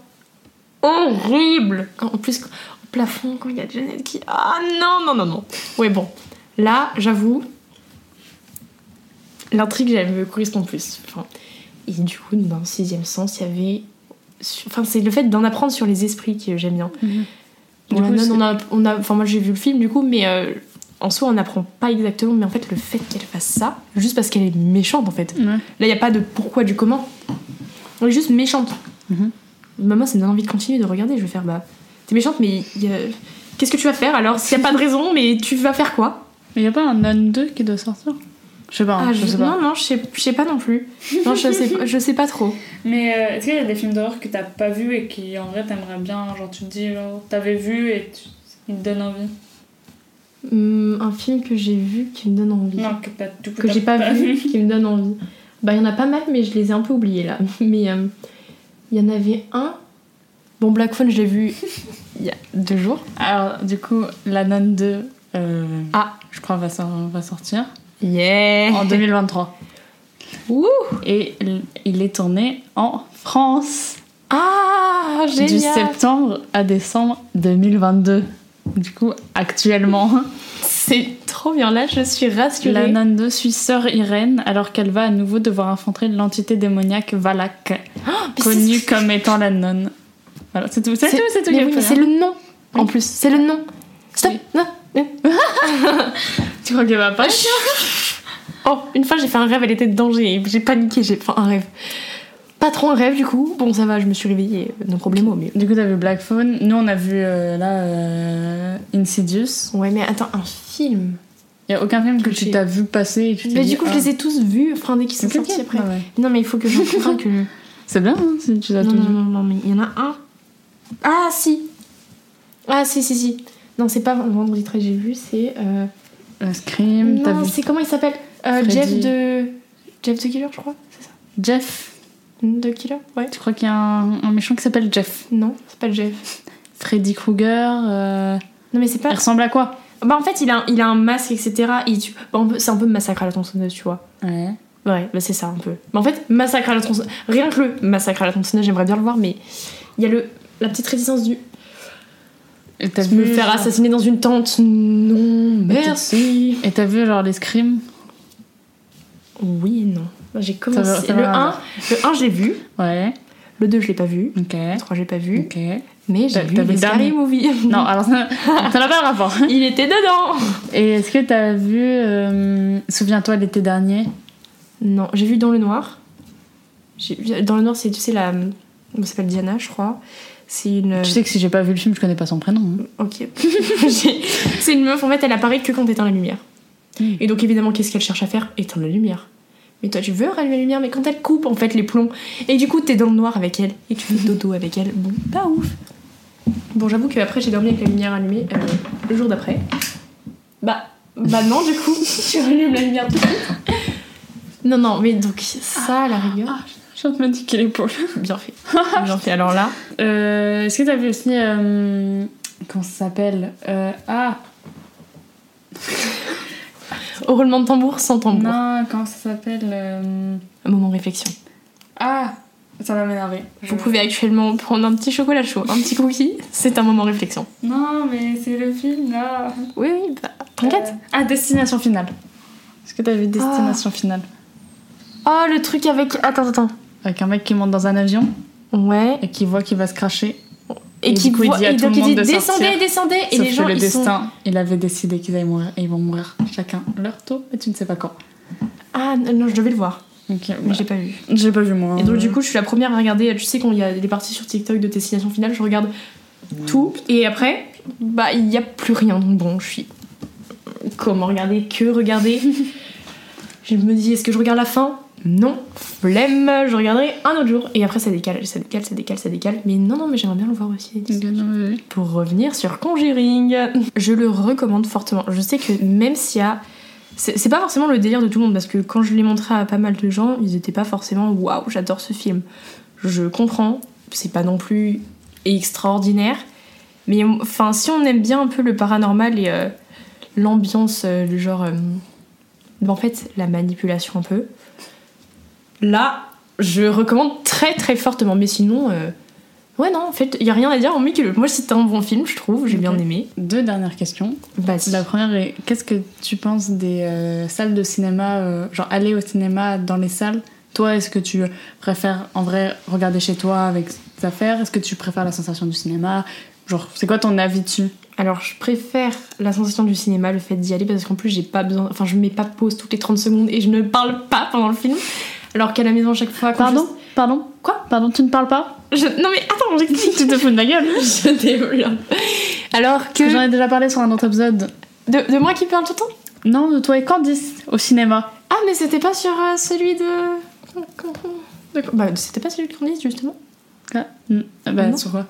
horribles. En plus, plafond, quand il y a Janet qui. Ah non, non, non, non. Ouais, bon. Là, j'avoue, l'intrigue, elle me correspond plus. Enfin, et du coup, dans le sixième sens, il y avait. Enfin, c'est le fait d'en apprendre sur les esprits que j'aime bien. Mhm. Bon, Du coup, c'est- on a, on a, enfin moi j'ai vu le film du coup, mais euh, en soi on n'apprend pas exactement. Mais en fait, le fait qu'elle fasse ça, juste parce qu'elle est méchante en fait. Là, il n'y a pas de pourquoi du comment. On est juste méchante. Mhm. Maman, ça me donne envie de continuer de regarder. Je vais faire, bah, t'es méchante, mais il qu'est-ce que tu vas faire alors? S'il n'y a pas de raison, mais tu vas faire quoi? Mais y a pas un Non 2 qui doit sortir? Je sais pas, hein, Ah, je, je- sais pas. Non, non, je sais, je sais pas non plus. Non, je sais, je sais pas trop. [LAUGHS] Mais euh, est-ce qu'il y a des films d'horreur que t'as pas vu et qui en vrai t'aimerais bien Genre tu te dis, genre, t'avais vu et tu... il te donne envie? Hum, un film que j'ai vu qui me donne envie. Non, que t'as coup, que j'ai pas vu, qui me donne envie. Bah, il y en a pas mal, mais je les ai un peu oubliés là. [LAUGHS] Mais euh, il y en avait un. Bon, Black Phone, je l'ai vu il deux jours. Alors, du coup, La Nonne 2, euh, Ah. je crois, va, va sortir Yeah en 2023. Ouh Et il- est tourné en France Ah, du génial septembre à décembre 2022. Du coup, actuellement, [LAUGHS] C'est trop bien, là, je suis rassurée. la nonne 2 suit sœur Irène alors qu'elle va à nouveau devoir affronter l'entité démoniaque Valak, [GASPS] Mais connue comme étant la nonne. Voilà, c'est tout, c'est tout, c'est tout. Oui, c'est rien. le nom, en plus. C'est le nom. Stop. Non. [LAUGHS] Tu crois qu'elle va pas [LAUGHS] Oh, une fois, j'ai fait un rêve, elle était de danger. J'ai paniqué, j'ai fait un rêve. Pas trop un rêve, du coup. Bon, ça va, je me suis réveillée. Non problème, mais... Du coup, t'as vu Black Phone. Nous, on a vu euh, là euh, Insidious. Ouais, mais attends, un film Il y a aucun film que tu t'as vu passer et tu Mais dit, du coup, ah, je les ai tous vus, enfin, dès qu'ils sont sortis après. Ah ouais. Non, mais il faut que un que. [LAUGHS] C'est bien hein, si tu l'as tout non, vu. non, non, mais il y en a un. Ah, si Ah, si, si, si. Non, c'est pas Vendredi 13, j'ai vu, c'est. Euh... Scream, t'as Non, vu c'est comment il s'appelle Euh. Jeff de. Jeff the Killer, je crois, c'est ça Jeff. De Killer Ouais. Tu crois qu'il y a un, un méchant qui s'appelle Jeff? Non, c'est pas Jeff. Freddy Krueger. euh, Non, mais c'est pas. Il ressemble à quoi? Bah, en fait, il a, un- il a un masque, etc. Et tu... bah, on peut- c'est un peu massacre à la tronçonneuse, tu vois. Ouais. Ouais, bah c'est ça un peu. Mais en fait, massacre à la tronçonneuse. Rien que le massacre à la tronçonneuse, j'aimerais bien le voir, mais il y a le, la petite réticence du. Et t'as me vu faire genre- assassiner dans une tente. Non, merci. Et t'as vu genre les Scream Oui et non. J'ai Ça va- commencé. ça le, va. 1, le 1, je l'ai vu. Ouais. Le 2, je l'ai pas vu. Ok. Le 3, je l'ai pas vu. Ok. Mais j'ai vu vu le Scary dernier Movie. [LAUGHS] Non, alors ça n'a pas de rapport. [LAUGHS] Il était dedans Et est-ce que t'as vu euh, Souviens-toi l'été dernier Non, j'ai vu Dans le Noir. Vu- Dans le Noir, c'est, tu sais, la. Elle s'appelle Diana, je crois. C'est une. Tu sais que si j'ai pas vu le film, je connais pas son prénom. hein. Ok. [LAUGHS] C'est une meuf, en fait, elle apparaît que quand t'éteins la lumière. Mm. Et donc, évidemment, qu'est-ce qu'elle cherche à faire? Éteindre la lumière. Mais toi, tu veux rallumer la lumière, mais quand elle coupe, en fait, les plombs, et du coup, t'es dans le noir avec elle, et tu fais dodo avec elle, bon, pas ouf. Bon, j'avoue qu'après, j'ai dormi avec la lumière allumée euh, le jour d'après. Bah, bah non, du coup, [LAUGHS] tu rallumes la lumière tout de suite. Non, non, mais donc, ça, à la rigueur, Je me dis qu'il est pour [LAUGHS] bien fait. [LAUGHS] Bien fait. Alors là, Euh, Est-ce que t'as vu aussi. euh, comment ça s'appelle Euh, Ah [LAUGHS] au roulement de tambour, sans tambour. Non, comment ça s'appelle euh, Un moment réflexion. Ah Ça va m'énerver. Vous pouvez actuellement prendre un petit chocolat chaud, un petit cookie, c'est un moment réflexion. Non, mais c'est le film là. Oui, oui, bah, t'inquiète. Ah, Destination Finale. Est-ce que t'as vu Destination Finale? Oh, le truc avec. Attends, attends. Avec un mec qui monte dans un avion Ouais. et qui voit qu'il va se cracher. et, Et qui il voit- dit à et tout donc le il monde dit de descendez, sortir. descendez, et Sauf les gens que le ils destin, il avait décidé qu'ils allaient mourir et ils vont mourir chacun leur tour et tu ne sais pas quand. Ah non, je devais le voir, Ok, mais bah, j'ai pas vu. j'ai pas vu moi. Et donc du coup, je suis la première à regarder. Tu sais quand il y a des parties sur TikTok de destination finale, je regarde tout et après, bah il y a plus rien. Donc bon, je suis comment regarder que regarder. [LAUGHS] je me dis est-ce que je regarde la fin? Non, flemme. Je regarderai un autre jour. Et après ça décale, ça décale, ça décale, ça décale. Mais non non, mais j'aimerais bien le voir aussi. Oui. Pour revenir sur Conjuring, je le recommande fortement. Je sais que même s'il y a. C'est c'est pas forcément le délire de tout le monde parce que quand je l'ai montré à pas mal de gens, ils étaient pas forcément waouh, j'adore ce film. Je comprends, c'est pas non plus extraordinaire, mais enfin, si on aime bien un peu le paranormal et euh, l'ambiance, euh, le genre. euh, en fait, la manipulation un peu, là, je recommande très très fortement. Mais sinon. euh, Ouais, non, en fait, il y a rien à dire, que moi c'était un bon film, je trouve, j'ai bien aimé. Deux dernières questions. La première est qu'est-ce que tu penses des euh, salles de cinéma, euh, genre aller au cinéma dans les salles? Toi, est-ce que tu préfères en vrai regarder chez toi avec tes affaires? Est-ce que tu préfères la sensation du cinéma? Genre, c'est quoi ton avis dessus? Alors, je préfère la sensation du cinéma, le fait d'y aller, parce qu'en plus, j'ai pas besoin. Enfin, je mets pas pause toutes les 30 secondes et je ne parle pas pendant le film. Alors qu'à la maison, à chaque fois. Pardon Pardon Quoi Pardon, tu ne parles pas je- Non, mais attends, j'explique. [LAUGHS] Tu te fous de ma gueule [LAUGHS] je développe. Alors que. J'en ai déjà parlé sur un autre épisode. De, de moi qui parle tout le temps? Non, de toi et Candice au cinéma. Ah, mais c'était pas sur euh, celui de. de- Bah, c'était pas celui de Candice, justement Ah, mm, bah, Non. sur quoi?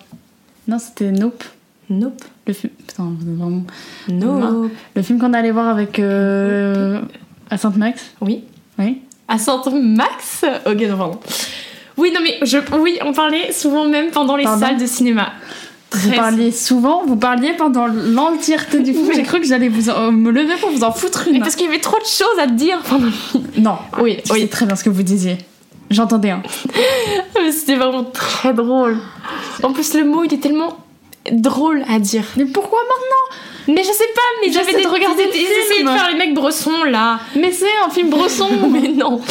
Non, c'était Nope. Nope. Le film. Putain, vraiment. Nope. Le film qu'on allait voir avec. euh, à Sainte-Max? Oui. Oui. À Saint-Max Ok, non, pardon. Oui, non, mais je, oui, on parlait souvent même pendant les Pardon salles de cinéma. Vous Très- parliez souvent, vous parliez pendant l'entièreté du film. J'ai cru que j'allais vous en- me lever pour vous en foutre Mais une. parce qu'il y avait trop de choses à te dire pendant. Non, [LAUGHS] Oui, je oui. sais très bien ce que vous disiez. J'entendais un. [LAUGHS] Mais C'était vraiment très drôle. En plus, le mot, il est tellement drôle à dire. Mais pourquoi maintenant? Mais je sais pas, mais j'avais de des regarder ils le essayaient film. de faire les mecs bressons là. Mais c'est un film bresson [LAUGHS] Mais non.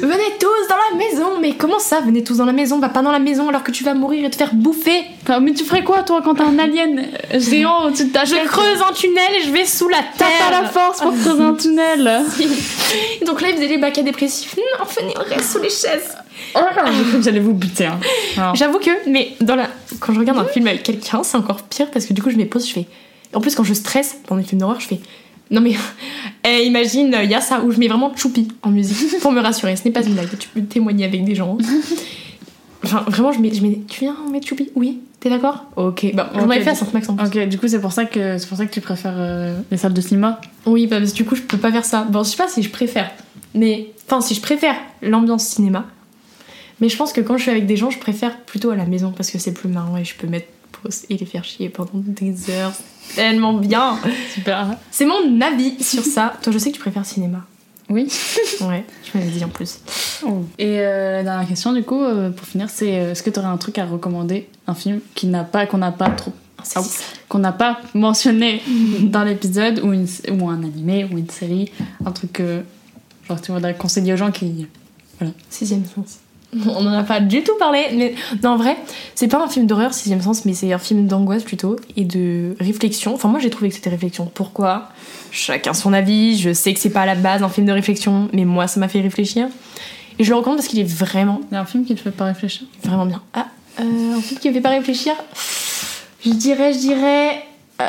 Venez tous dans la maison. Mais comment ça, venez tous dans la maison? Va pas dans la maison alors que tu vas mourir et te faire bouffer. Enfin, Mais tu ferais quoi toi quand t'as un alien géant? Au-dessus de ta Je creuse un tunnel et je vais sous la T'as terre. pas la force pour creuser un tunnel donc là, ils faisaient les bacs à dépressifs. Non, venez, on reste sous les chaises. Oh, J'ai cru que j'allais vous buter. Hein. J'avoue que, mais dans la... quand je regarde un film avec quelqu'un, c'est encore pire parce que du coup, je me pose, je fais. En plus, quand je stresse pendant les films d'horreur, je fais. Non mais, [LAUGHS] eh, imagine, il y a ça où je mets vraiment Choupi en musique [LAUGHS] pour me rassurer. Ce n'est pas une blague, tu peux témoigner avec des gens. [LAUGHS] Enfin, vraiment, je mets, je mets tu viens, on met Choupi Oui, t'es d'accord? Ok, bah, Ok, j'en avais fait à du- Saint-Max en plus. Ok, du coup c'est pour ça que c'est pour ça que tu préfères euh, les salles de cinéma? Oui, bah, parce que du coup, je peux pas faire ça. Bon, je sais pas si je préfère, mais. Enfin, si je préfère l'ambiance cinéma. Mais je pense que quand je suis avec des gens, je préfère plutôt à la maison parce que c'est plus marrant et je peux mettre pause et les faire chier pendant des heures. Tellement bien! Super. C'est mon avis sur ça. Toi, je sais que tu préfères cinéma. Oui. Ouais, tu m'avais dit en plus. Et euh, la dernière question du coup euh, pour finir c'est euh, est-ce que tu aurais un truc à recommander? Un film qui n'a pas qu'on n'a pas trop C'est Ah, qu'on n'a pas mentionné dans l'épisode ou, une- ou un animé ou une série un truc que genre tu voudrais conseiller aux gens qui Sixième sens. [LAUGHS] On en a pas du tout parlé, mais non, en vrai, c'est pas un film d'horreur, sixième sens, mais c'est un film d'angoisse plutôt et de réflexion. Enfin, moi j'ai trouvé que c'était réflexion. Pourquoi? Chacun son avis. Je sais que c'est pas à la base un film de réflexion, mais moi ça m'a fait réfléchir. Et je le recommande parce qu'il est vraiment, il y a un film qui te fait pas réfléchir? Vraiment bien. Ah, euh, un film qui me fait pas réfléchir. Je dirais, je dirais. euh,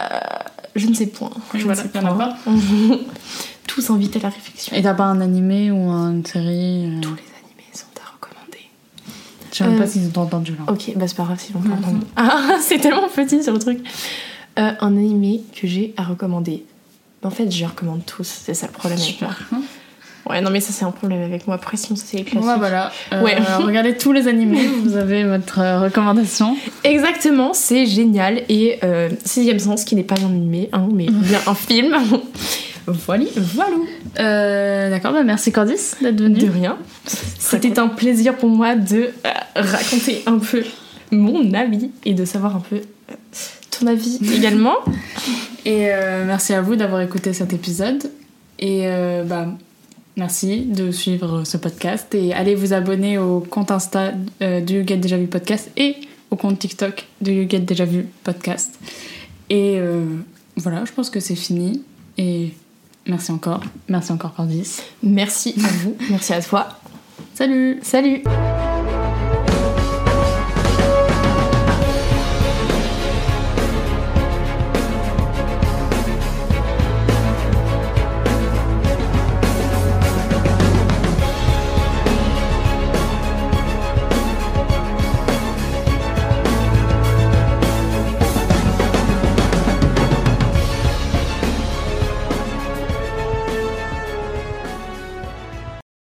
je ne sais point. Je ne sais point. [LAUGHS] Tous invités à la réflexion. et t'as pas un animé ou une série euh, Tous les animés sont à recommander. Je sais même Euh, pas s'ils ont entendu là Ok, bah c'est pas grave si l'on peut entendre. [LAUGHS] Ah, c'est tellement petit sur le truc. Euh, un animé que j'ai à recommander. En fait, je recommande tous, c'est ça le problème avec moi. Ouais, non, mais ça, c'est un problème avec moi. Après, sinon, ça, c'est les Bon, classiques. bah, voilà Euh, Ouais. [LAUGHS] regardez tous les animés vous avez votre euh, recommandation Exactement, c'est génial. Et euh, Sixième Sens, qui n'est pas un animé, hein, mais [LAUGHS] bien un film. Voilà, voilà. Euh, d'accord bah merci Candice d'être venue De rien. C'était un plaisir pour moi de euh, raconter un peu mon avis et de savoir un peu euh, ton avis [LAUGHS] également. Et euh, merci à vous d'avoir écouté cet épisode. Et euh, bah, merci de suivre ce podcast. Et allez vous abonner au compte Insta du Get Déjà Vu Podcast et au compte TikTok de You Get Déjà Vu podcast. Et voilà, je pense que c'est fini. Et merci encore. Merci encore, Cordis. Merci à vous, merci à toi. Salut Salut